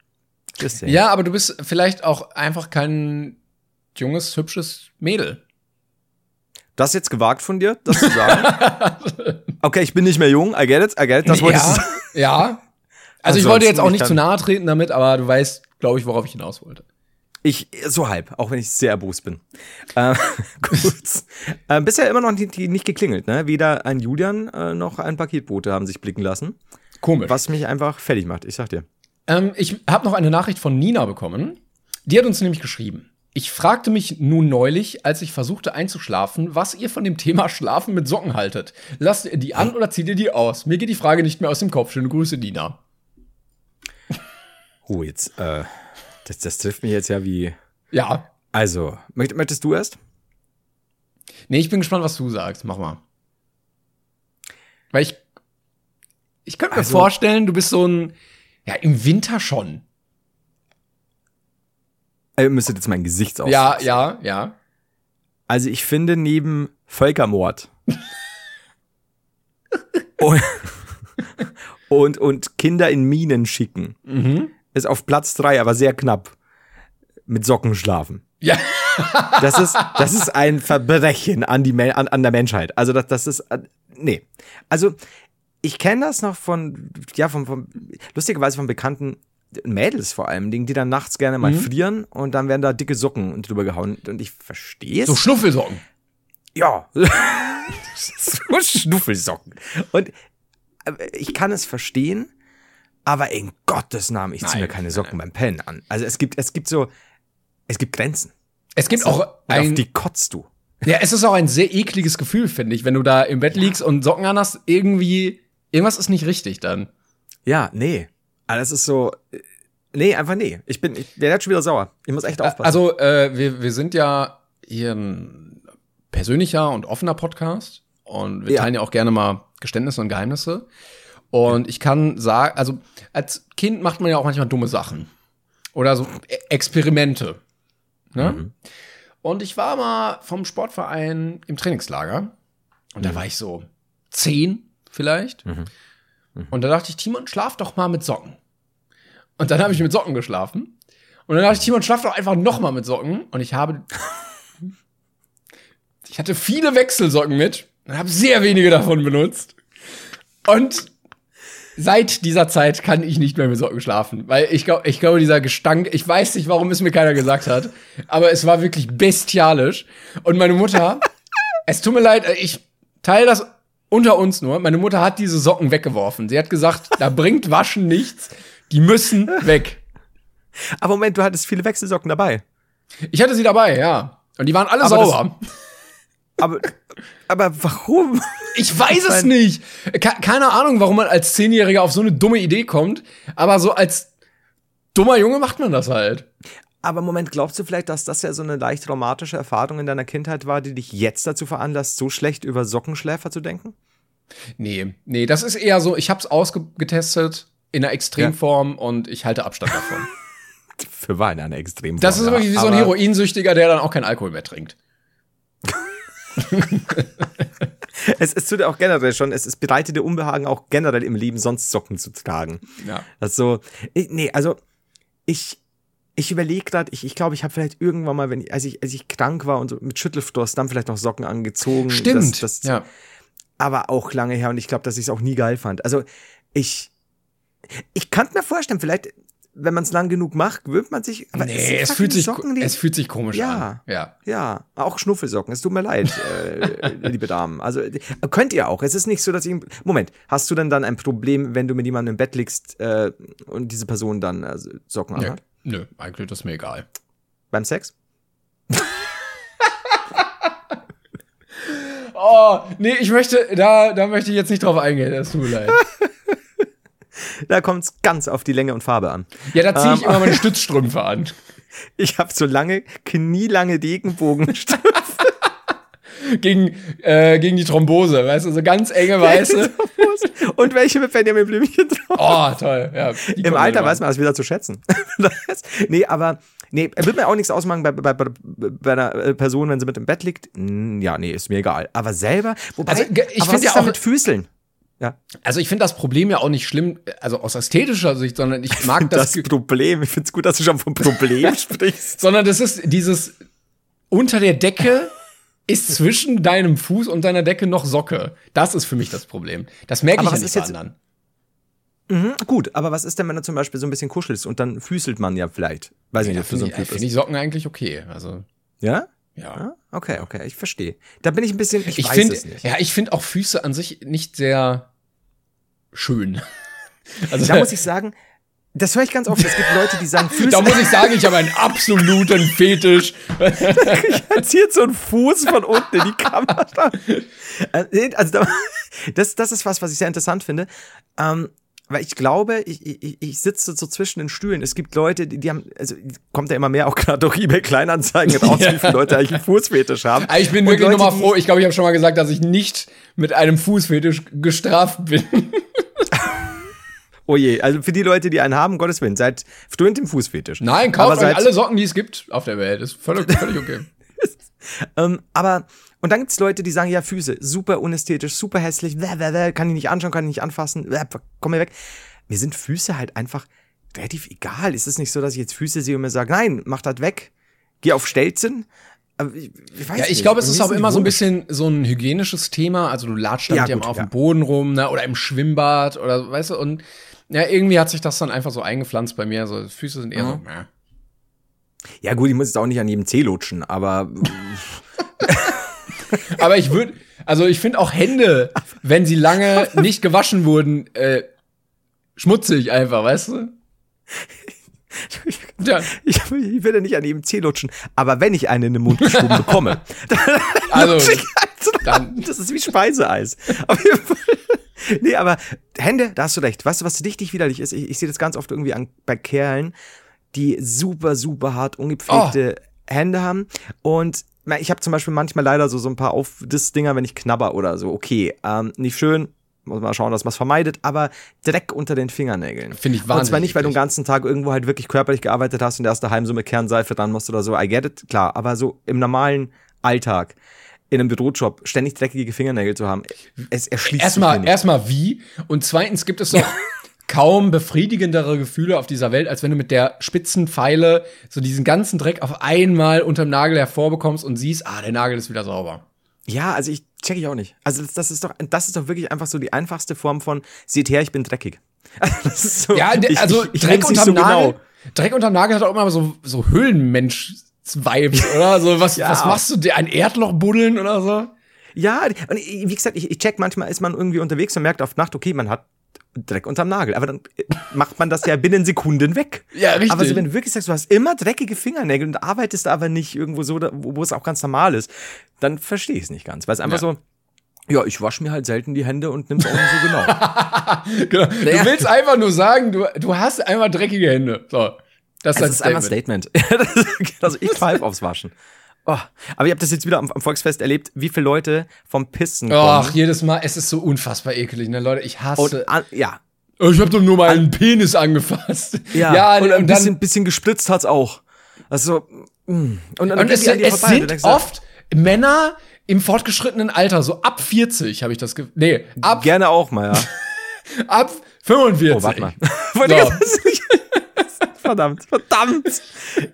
Ja, aber du bist vielleicht auch einfach kein junges, hübsches Mädel. Das ist jetzt gewagt von dir, das zu sagen. okay, ich bin nicht mehr jung, I get it, I get it, das ja, wolltest du Ja. Also ich wollte jetzt auch nicht zu nahe treten damit, aber du weißt, glaube ich, worauf ich hinaus wollte. Ich, so halb, auch wenn ich sehr erbost bin. Äh, gut. äh, bisher immer noch nicht, nicht geklingelt, ne? Weder ein Julian äh, noch ein Paketbote haben sich blicken lassen. Komisch. Was mich einfach fertig macht, ich sag dir. Ähm, ich habe noch eine Nachricht von Nina bekommen. Die hat uns nämlich geschrieben. Ich fragte mich nun neulich, als ich versuchte einzuschlafen, was ihr von dem Thema Schlafen mit Socken haltet. Lasst ihr die an oder zieht ihr die aus? Mir geht die Frage nicht mehr aus dem Kopf. Schöne Grüße, Nina. Oh, jetzt, äh, das, das trifft mich jetzt ja wie. Ja. Also, möcht, möchtest du erst? Nee, ich bin gespannt, was du sagst. Mach mal. Weil ich. Ich könnte mir also, vorstellen, du bist so ein. Ja, im Winter schon. Ihr müsstet jetzt mein Gesicht. Ja, ja, ja. Also ich finde neben Völkermord und, und, und, Kinder in Minen schicken mhm. ist auf Platz drei, aber sehr knapp. Mit Socken schlafen. Ja. das ist, das ist ein Verbrechen an, die, an, an der Menschheit. Also das, das ist, äh, nee. Also ich kenne das noch von, ja, von, von, lustigerweise von Bekannten, Mädels vor allem, die dann nachts gerne mal mhm. frieren und dann werden da dicke Socken drüber gehauen. Und ich verstehe es. So Schnuffelsocken. Ja. so Schnuffelsocken. Und äh, ich kann es verstehen, aber in Gottes Namen, ich ziehe mir keine Socken nein. beim Pennen an. Also es gibt, es gibt so, es gibt Grenzen. Es gibt also, auch ein, auf die kotzt du. Ja, es ist auch ein sehr ekliges Gefühl, finde ich, wenn du da im Bett liegst und Socken an hast, irgendwie, irgendwas ist nicht richtig dann. Ja, nee. Aber das ist so. Nee, einfach nee. Ich bin, ich werde jetzt schon wieder sauer. Ich muss echt aufpassen. Also, äh, wir, wir sind ja hier ein persönlicher und offener Podcast. Und wir ja. teilen ja auch gerne mal Geständnisse und Geheimnisse. Und ich kann sagen, also als Kind macht man ja auch manchmal dumme Sachen. Oder so e Experimente. Ne? Mhm. Und ich war mal vom Sportverein im Trainingslager. Und mhm. da war ich so zehn vielleicht. Mhm. Mhm. Und da dachte ich, Timon, schlaf doch mal mit Socken. Und dann habe ich mit Socken geschlafen. Und dann dachte ich, Timon, schlaf doch einfach noch mal mit Socken. Und ich habe. ich hatte viele Wechselsocken mit und habe sehr wenige davon benutzt. Und seit dieser Zeit kann ich nicht mehr mit Socken schlafen. Weil ich glaube, ich glaube, dieser Gestank, ich weiß nicht, warum es mir keiner gesagt hat, aber es war wirklich bestialisch. Und meine Mutter, es tut mir leid, ich teile das unter uns nur, meine Mutter hat diese Socken weggeworfen. Sie hat gesagt, da bringt Waschen nichts, die müssen weg. Aber Moment, du hattest viele Wechselsocken dabei. Ich hatte sie dabei, ja. Und die waren alle aber sauber. Das, aber, aber warum? Ich weiß es nicht. Keine Ahnung, warum man als Zehnjähriger auf so eine dumme Idee kommt. Aber so als dummer Junge macht man das halt. Aber Moment, glaubst du vielleicht, dass das ja so eine leicht traumatische Erfahrung in deiner Kindheit war, die dich jetzt dazu veranlasst, so schlecht über Sockenschläfer zu denken? Nee, nee, das ist eher so, ich hab's ausgetestet in einer Extremform ja. und ich halte Abstand davon. Für Wein eine Extremform. Das ist wirklich wie so ein Heroinsüchtiger, der dann auch keinen Alkohol mehr trinkt. es, es tut auch generell schon, es, es bereitet dir Unbehagen auch generell im Leben, sonst Socken zu tragen. Ja. Also, ich, nee, also ich, ich überlege gerade, ich, ich glaube, ich habe vielleicht irgendwann mal, wenn ich, als ich, als ich krank war und so mit Schüttelfrost, dann vielleicht noch Socken angezogen. Stimmt. Das, das, ja. Aber auch lange her und ich glaube, dass ich es auch nie geil fand. Also ich, ich kann mir vorstellen, vielleicht, wenn man es lang genug macht, gewöhnt man sich. Aber nee, es, es fühlt sich, Socken, es fühlt sich komisch ja, an. Ja, ja, auch Schnuffelsocken. Es tut mir leid, äh, liebe Damen. Also könnt ihr auch. Es ist nicht so, dass ich. Moment, hast du denn dann ein Problem, wenn du mit jemandem im Bett liegst äh, und diese Person dann äh, Socken nee. anhat? Nö, eigentlich ist mir egal. Beim Sex? oh, nee, ich möchte, da, da möchte ich jetzt nicht drauf eingehen, das tut mir leid. da kommt es ganz auf die Länge und Farbe an. Ja, da ziehe ich ähm, immer meine Stützstrümpfe an. Ich habe so lange, knielange Degenbogenstrümpfe. gegen, äh, gegen die Thrombose, weißt du, so ganz enge weiße. Und welche mit Benjamin Blümchen drauf. Oh, toll, ja. Im Alter weiß man das wieder zu schätzen. nee, aber, nee, wird mir auch nichts ausmachen bei, bei, bei, bei einer äh, Person, wenn sie mit im Bett liegt. Ja, nee, ist mir egal. Aber selber, wobei, also, ich finde ja auch mit Füßeln. Ja. Also ich finde das Problem ja auch nicht schlimm, also aus ästhetischer Sicht, sondern ich mag das. Das Problem, ich finde es gut, dass du schon vom Problem sprichst. Sondern das ist dieses unter der Decke ist zwischen deinem Fuß und deiner Decke noch Socke. Das ist für mich das Problem. Das merke ich ja nicht bei anderen. Mhm, gut, aber was ist denn, wenn du zum Beispiel so ein bisschen kuschelst und dann füßelt man ja vielleicht? Weiß ja, nicht, für so ein Typ Finde ich Socken eigentlich okay. Also. Ja? Ja. Ah, okay, okay, ich verstehe. Da bin ich ein bisschen, ich, ich weiß find, es nicht. Ja, ich finde auch Füße an sich nicht sehr schön. Also da muss ich sagen, das höre ich ganz oft. Es gibt Leute, die sagen Füße. Da muss ich sagen, ich habe einen absoluten Fetisch. ich zieht so einen Fuß von unten in die Kamera. Äh, also das, das ist was, was ich sehr interessant finde. Ähm, weil ich glaube, ich, ich, ich sitze so zwischen den Stühlen. Es gibt Leute, die, die haben, also kommt ja immer mehr auch gerade durch eBay Kleinanzeigen raus, ja. wie viele Leute eigentlich einen Fußfetisch haben. Ich bin wirklich nochmal froh. Ich glaube, ich habe schon mal gesagt, dass ich nicht mit einem Fußfetisch gestraft bin. Oh je, also für die Leute, die einen haben, Gottes Willen, seid frühend im Fußfetisch. Nein, kauft euch alle Socken, die es gibt auf der Welt. Ist völlig, völlig okay. ähm, aber, und dann gibt es Leute, die sagen, ja, Füße, super unästhetisch, super hässlich, bäh, bäh, bäh, kann ich nicht anschauen, kann ich nicht anfassen, bäh, komm mir weg. Mir sind Füße halt einfach relativ egal. Ist es nicht so, dass ich jetzt Füße sehe und mir sage, nein, mach das weg, geh auf Stelzen, ich, ich ja, ich glaube, es ist auch immer so ein bisschen so ein hygienisches Thema. Also du latscht damit ja, gut, ja auf ja. dem Boden rum, ne? oder im Schwimmbad oder weißt du, und ja, irgendwie hat sich das dann einfach so eingepflanzt bei mir. So, Füße sind eher mhm. so, äh. Ja, gut, ich muss jetzt auch nicht an jedem Zeh lutschen, aber. aber ich würde, also ich finde auch Hände, wenn sie lange nicht gewaschen wurden, äh, schmutzig einfach, weißt du? Ja. Ich, ich will ja nicht an jedem Zeh lutschen, aber wenn ich einen in den Mund geschoben bekomme, dann, also, dann, das ist wie Speiseeis. Auf jeden Fall. nee, aber Hände, da hast du recht. Weißt du, was richtig widerlich ist? Ich, ich sehe das ganz oft irgendwie an, bei Kerlen, die super, super hart ungepflegte oh. Hände haben. Und ich habe zum Beispiel manchmal leider so, so ein paar Auf-Diss-Dinger, wenn ich knabber oder so. Okay, ähm, nicht schön, muss man schauen, dass man es vermeidet, aber Dreck unter den Fingernägeln. Finde ich wahnsinnig. Und zwar nicht, weil du den ganzen Tag irgendwo halt wirklich körperlich gearbeitet hast und erst daheim so mit Kernseife dran musst oder so. I get it, klar. Aber so im normalen Alltag in einem Bürojob ständig dreckige Fingernägel zu haben. Es erschließt erstmal, sich Erstmal wie und zweitens gibt es doch kaum befriedigendere Gefühle auf dieser Welt, als wenn du mit der spitzen Pfeile so diesen ganzen Dreck auf einmal unterm Nagel hervorbekommst und siehst, ah, der Nagel ist wieder sauber. Ja, also ich check ich auch nicht. Also das, das ist doch, das ist doch wirklich einfach so die einfachste Form von, seht her, ich bin dreckig. so, ja, also ich, ich, Dreck unterm so Nagel. Genau. Dreck unterm Nagel hat auch immer so, so Höhlenmensch Vibes, oder? So, was, ja. was machst du dir? Ein Erdloch buddeln oder so? Ja, und wie gesagt, ich, ich check manchmal, ist man irgendwie unterwegs und merkt auf Nacht, okay, man hat Dreck unterm Nagel. Aber dann äh, macht man das ja binnen Sekunden weg. Ja, richtig. Aber so, wenn du wirklich sagst, du hast immer dreckige Fingernägel und arbeitest aber nicht irgendwo so, wo es auch ganz normal ist, dann verstehe ich es nicht ganz. Weil es einfach ja. so, ja, ich wasche mir halt selten die Hände und nimm's auch nicht so genau. genau. Du willst einfach nur sagen, du, du hast einmal dreckige Hände. So. Das ist, das ist einmal ein Statement. also ich pfeife aufs Waschen. Oh, aber ihr habt das jetzt wieder am, am, Volksfest erlebt, wie viele Leute vom Pissen kommen. Ach, jedes Mal, es ist so unfassbar ekelig, ne, Leute, ich hasse. Und an, ja. Ich hab doch nur meinen Penis angefasst. Ja, ja und, und ein bisschen, bisschen gespritzt hat's auch. Also, mh. Mm. und, und, und es, es sind denkst, oft Männer im fortgeschrittenen Alter, so ab 40 habe ich das, ge nee, ab. Gerne auch mal, ja. ab 45. Oh, warte mal. So. Verdammt, verdammt.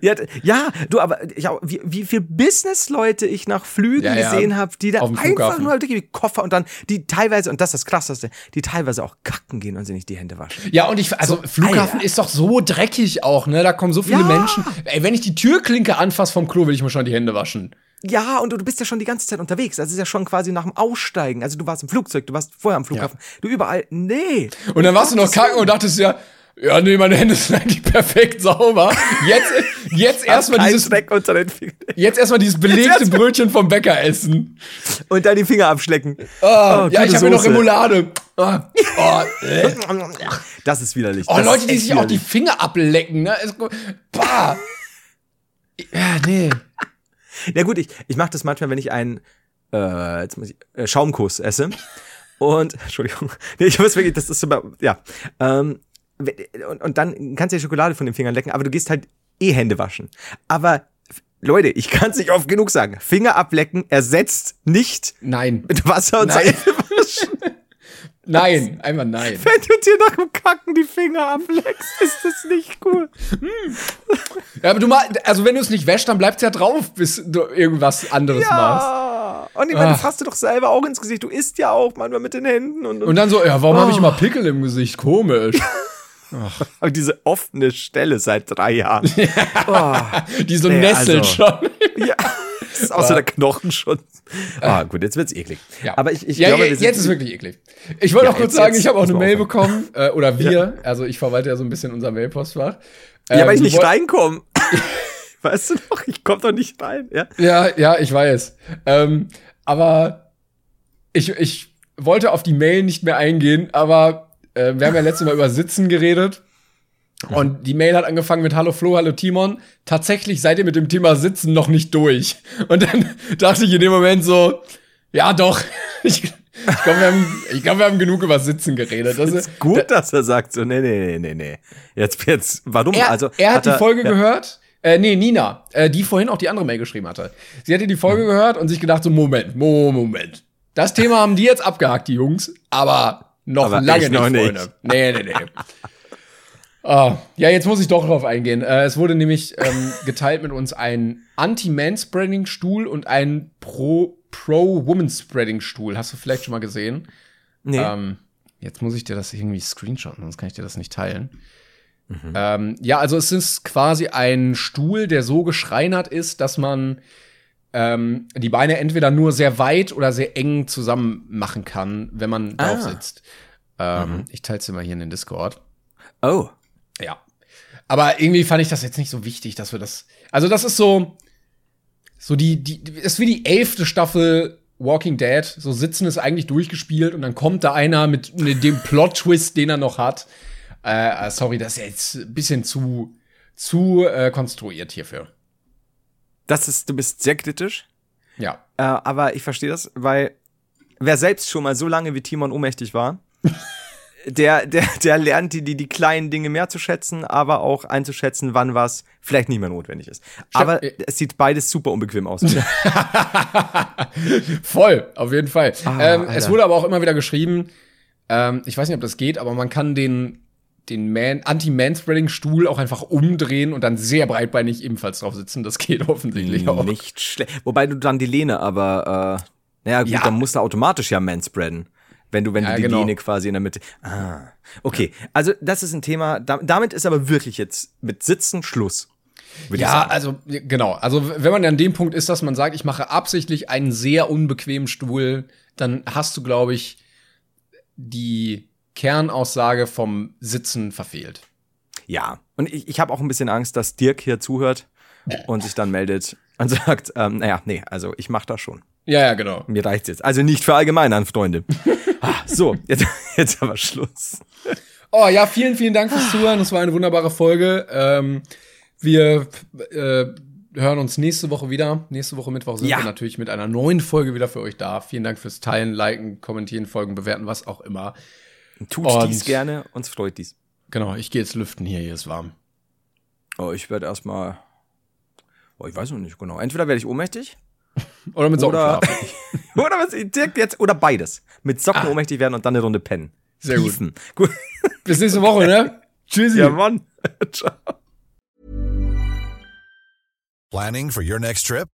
Ja, ja, du, aber auch, wie, wie viel Business-Leute ich nach Flügen ja, ja. gesehen habe, die da einfach nur halt wirklich Koffer und dann die teilweise, und das ist das Krasseste, die teilweise auch kacken gehen und sie nicht die Hände waschen. Ja, und ich, also so, Flughafen Alter. ist doch so dreckig auch, ne? Da kommen so viele ja. Menschen. Ey, wenn ich die Türklinke anfasse vom Klo, will ich mir schon die Hände waschen. Ja, und du, bist ja schon die ganze Zeit unterwegs. Also es ist ja schon quasi nach dem Aussteigen. Also du warst im Flugzeug, du warst vorher am Flughafen. Ja. Du überall, nee. Und dann warst du noch kacken und dachtest ja, ja, nee, meine Hände sind eigentlich perfekt sauber. Jetzt, jetzt erstmal dieses, unter den Fingern. jetzt erstmal dieses belegte Brötchen vom Bäcker essen. Und dann die Finger abschlecken. Oh, oh ja, ich habe mir noch Remoulade. Oh, oh, äh. Das ist widerlich. Oh, das Leute, die sich widerlich. auch die Finger ablecken, ne? bah. Ja, nee. Ja gut, ich, ich mache das manchmal, wenn ich einen äh, jetzt muss ich, äh, Schaumkuss esse. Und, Entschuldigung, nee, ich muss wirklich, das ist super, ja. Ähm, und, und dann kannst du die Schokolade von den Fingern lecken, aber du gehst halt eh Hände waschen. Aber Leute, ich kann es nicht oft genug sagen. Finger ablecken ersetzt nicht Nein. mit Wasser und nein. Seife waschen. Nein, einfach nein. Wenn du dir nach dem Kacken die Finger ableckst, ist das nicht cool. Hm. Ja, aber du mal, also wenn du es nicht wäschst, dann bleibt's ja drauf, bis du irgendwas anderes ja. machst. Und ich meine, du fasst dir doch selber auch ins Gesicht. Du isst ja auch manchmal mit den Händen. Und, und, und dann so, ja, warum oh. habe ich immer Pickel im Gesicht? Komisch. Aber diese offene Stelle seit drei Jahren. oh. Die so nee, nesselt also, schon. ja. Ist außer der Knochen schon. Ah, gut, jetzt wird's eklig. Ja. Aber ich, ich ja, glaube, jetzt ist wirklich eklig. Ich wollte ja, auch kurz jetzt, sagen, ich habe auch eine Mail bekommen, äh, oder wir, ja. also ich verwalte ja so ein bisschen unser Mailpostfach. Ähm, ja, weil ich ähm, nicht reinkomme. weißt du noch? Ich komme doch nicht rein. Ja, ja, ja ich weiß. Ähm, aber ich, ich wollte auf die Mail nicht mehr eingehen, aber äh, wir haben ja letztes Mal über Sitzen geredet. Und die Mail hat angefangen mit Hallo Flo, Hallo Timon. Tatsächlich seid ihr mit dem Thema Sitzen noch nicht durch. Und dann dachte ich in dem Moment so, ja doch. Ich, ich glaube, wir, haben, ich glaub, wir haben genug über Sitzen geredet. Das ist gut, da, dass er sagt so, nee, nee, nee, nee. Jetzt, jetzt, warum? Er, also, er hat, hat die Folge ja. gehört. Äh, nee, Nina, äh, die vorhin auch die andere Mail geschrieben hatte. Sie hatte die Folge hm. gehört und sich gedacht so, Moment, Moment. Das Thema haben die jetzt abgehakt, die Jungs. Aber noch Aber lange nicht, noch Freunde. Nee, nee, nee. Oh, ja, jetzt muss ich doch drauf eingehen. Äh, es wurde nämlich ähm, geteilt mit uns ein Anti-Man-Spreading-Stuhl und ein Pro-Woman-Spreading-Stuhl. Hast du vielleicht schon mal gesehen? Nee. Ähm, jetzt muss ich dir das irgendwie screenshotten, sonst kann ich dir das nicht teilen. Mhm. Ähm, ja, also es ist quasi ein Stuhl, der so geschreinert ist, dass man ähm, die Beine entweder nur sehr weit oder sehr eng zusammen machen kann, wenn man ah. drauf sitzt. Ähm, mhm. Ich teile es mal hier in den Discord. Oh. Ja. Aber irgendwie fand ich das jetzt nicht so wichtig, dass wir das. Also, das ist so. So die, die, ist wie die elfte Staffel Walking Dead. So Sitzen ist eigentlich durchgespielt und dann kommt da einer mit, mit dem Plot-Twist, den er noch hat. Äh, äh sorry, das ist jetzt ein bisschen zu, zu äh, konstruiert hierfür. Das ist, du bist sehr kritisch. Ja. Äh, aber ich verstehe das, weil wer selbst schon mal so lange wie Timon ohnmächtig war, der, der, der lernt die, die, die kleinen Dinge mehr zu schätzen, aber auch einzuschätzen, wann was vielleicht nicht mehr notwendig ist. Aber es sieht beides super unbequem aus. Voll, auf jeden Fall. Ah, ähm, es wurde aber auch immer wieder geschrieben, ähm, ich weiß nicht, ob das geht, aber man kann den den Man Anti-Manspreading-Stuhl auch einfach umdrehen und dann sehr breitbeinig ebenfalls drauf sitzen. Das geht offensichtlich auch. Nicht schlecht. Wobei du dann die Lehne, aber äh, naja, gut, ja. dann musst du automatisch ja manspreaden. Wenn du, wenn ja, du die genau. Lehne quasi in der Mitte. Ah. Okay, also das ist ein Thema. damit ist aber wirklich jetzt mit Sitzen Schluss. Ja, also genau. Also wenn man an dem Punkt ist, dass man sagt, ich mache absichtlich einen sehr unbequemen Stuhl, dann hast du, glaube ich, die Kernaussage vom Sitzen verfehlt. Ja, und ich, ich habe auch ein bisschen Angst, dass Dirk hier zuhört und sich dann meldet und sagt, ähm, naja, nee, also ich mache das schon. Ja, ja, genau. Mir reicht's jetzt. Also nicht für allgemein an Freunde. ah, so, jetzt, jetzt aber Schluss. Oh ja, vielen, vielen Dank fürs Zuhören. Das war eine wunderbare Folge. Ähm, Wir äh, hören uns nächste Woche wieder. Nächste Woche Mittwoch sind Ja. wir natürlich mit einer neuen Folge wieder für euch da. Vielen Dank fürs Teilen, Liken, Kommentieren, Folgen, Bewerten, was auch immer. Tut Und- dies gerne, uns freut dies. Genau, ich gehe jetzt lüften hier, hier ist warm. Oh, ich werde erstmal. Oh, ich weiß noch nicht genau. Entweder werde ich ohnmächtig Oder mit oder. Sonnenschlaf. oder was direkt jetzt. Oder beides. Mit Socken Ah. ohnmächtig werden und dann eine Runde pennen. Sehr gut. Gut. Bis nächste Woche, ne? Tschüssi. Ja, Mann. Ciao. Planning for your next trip?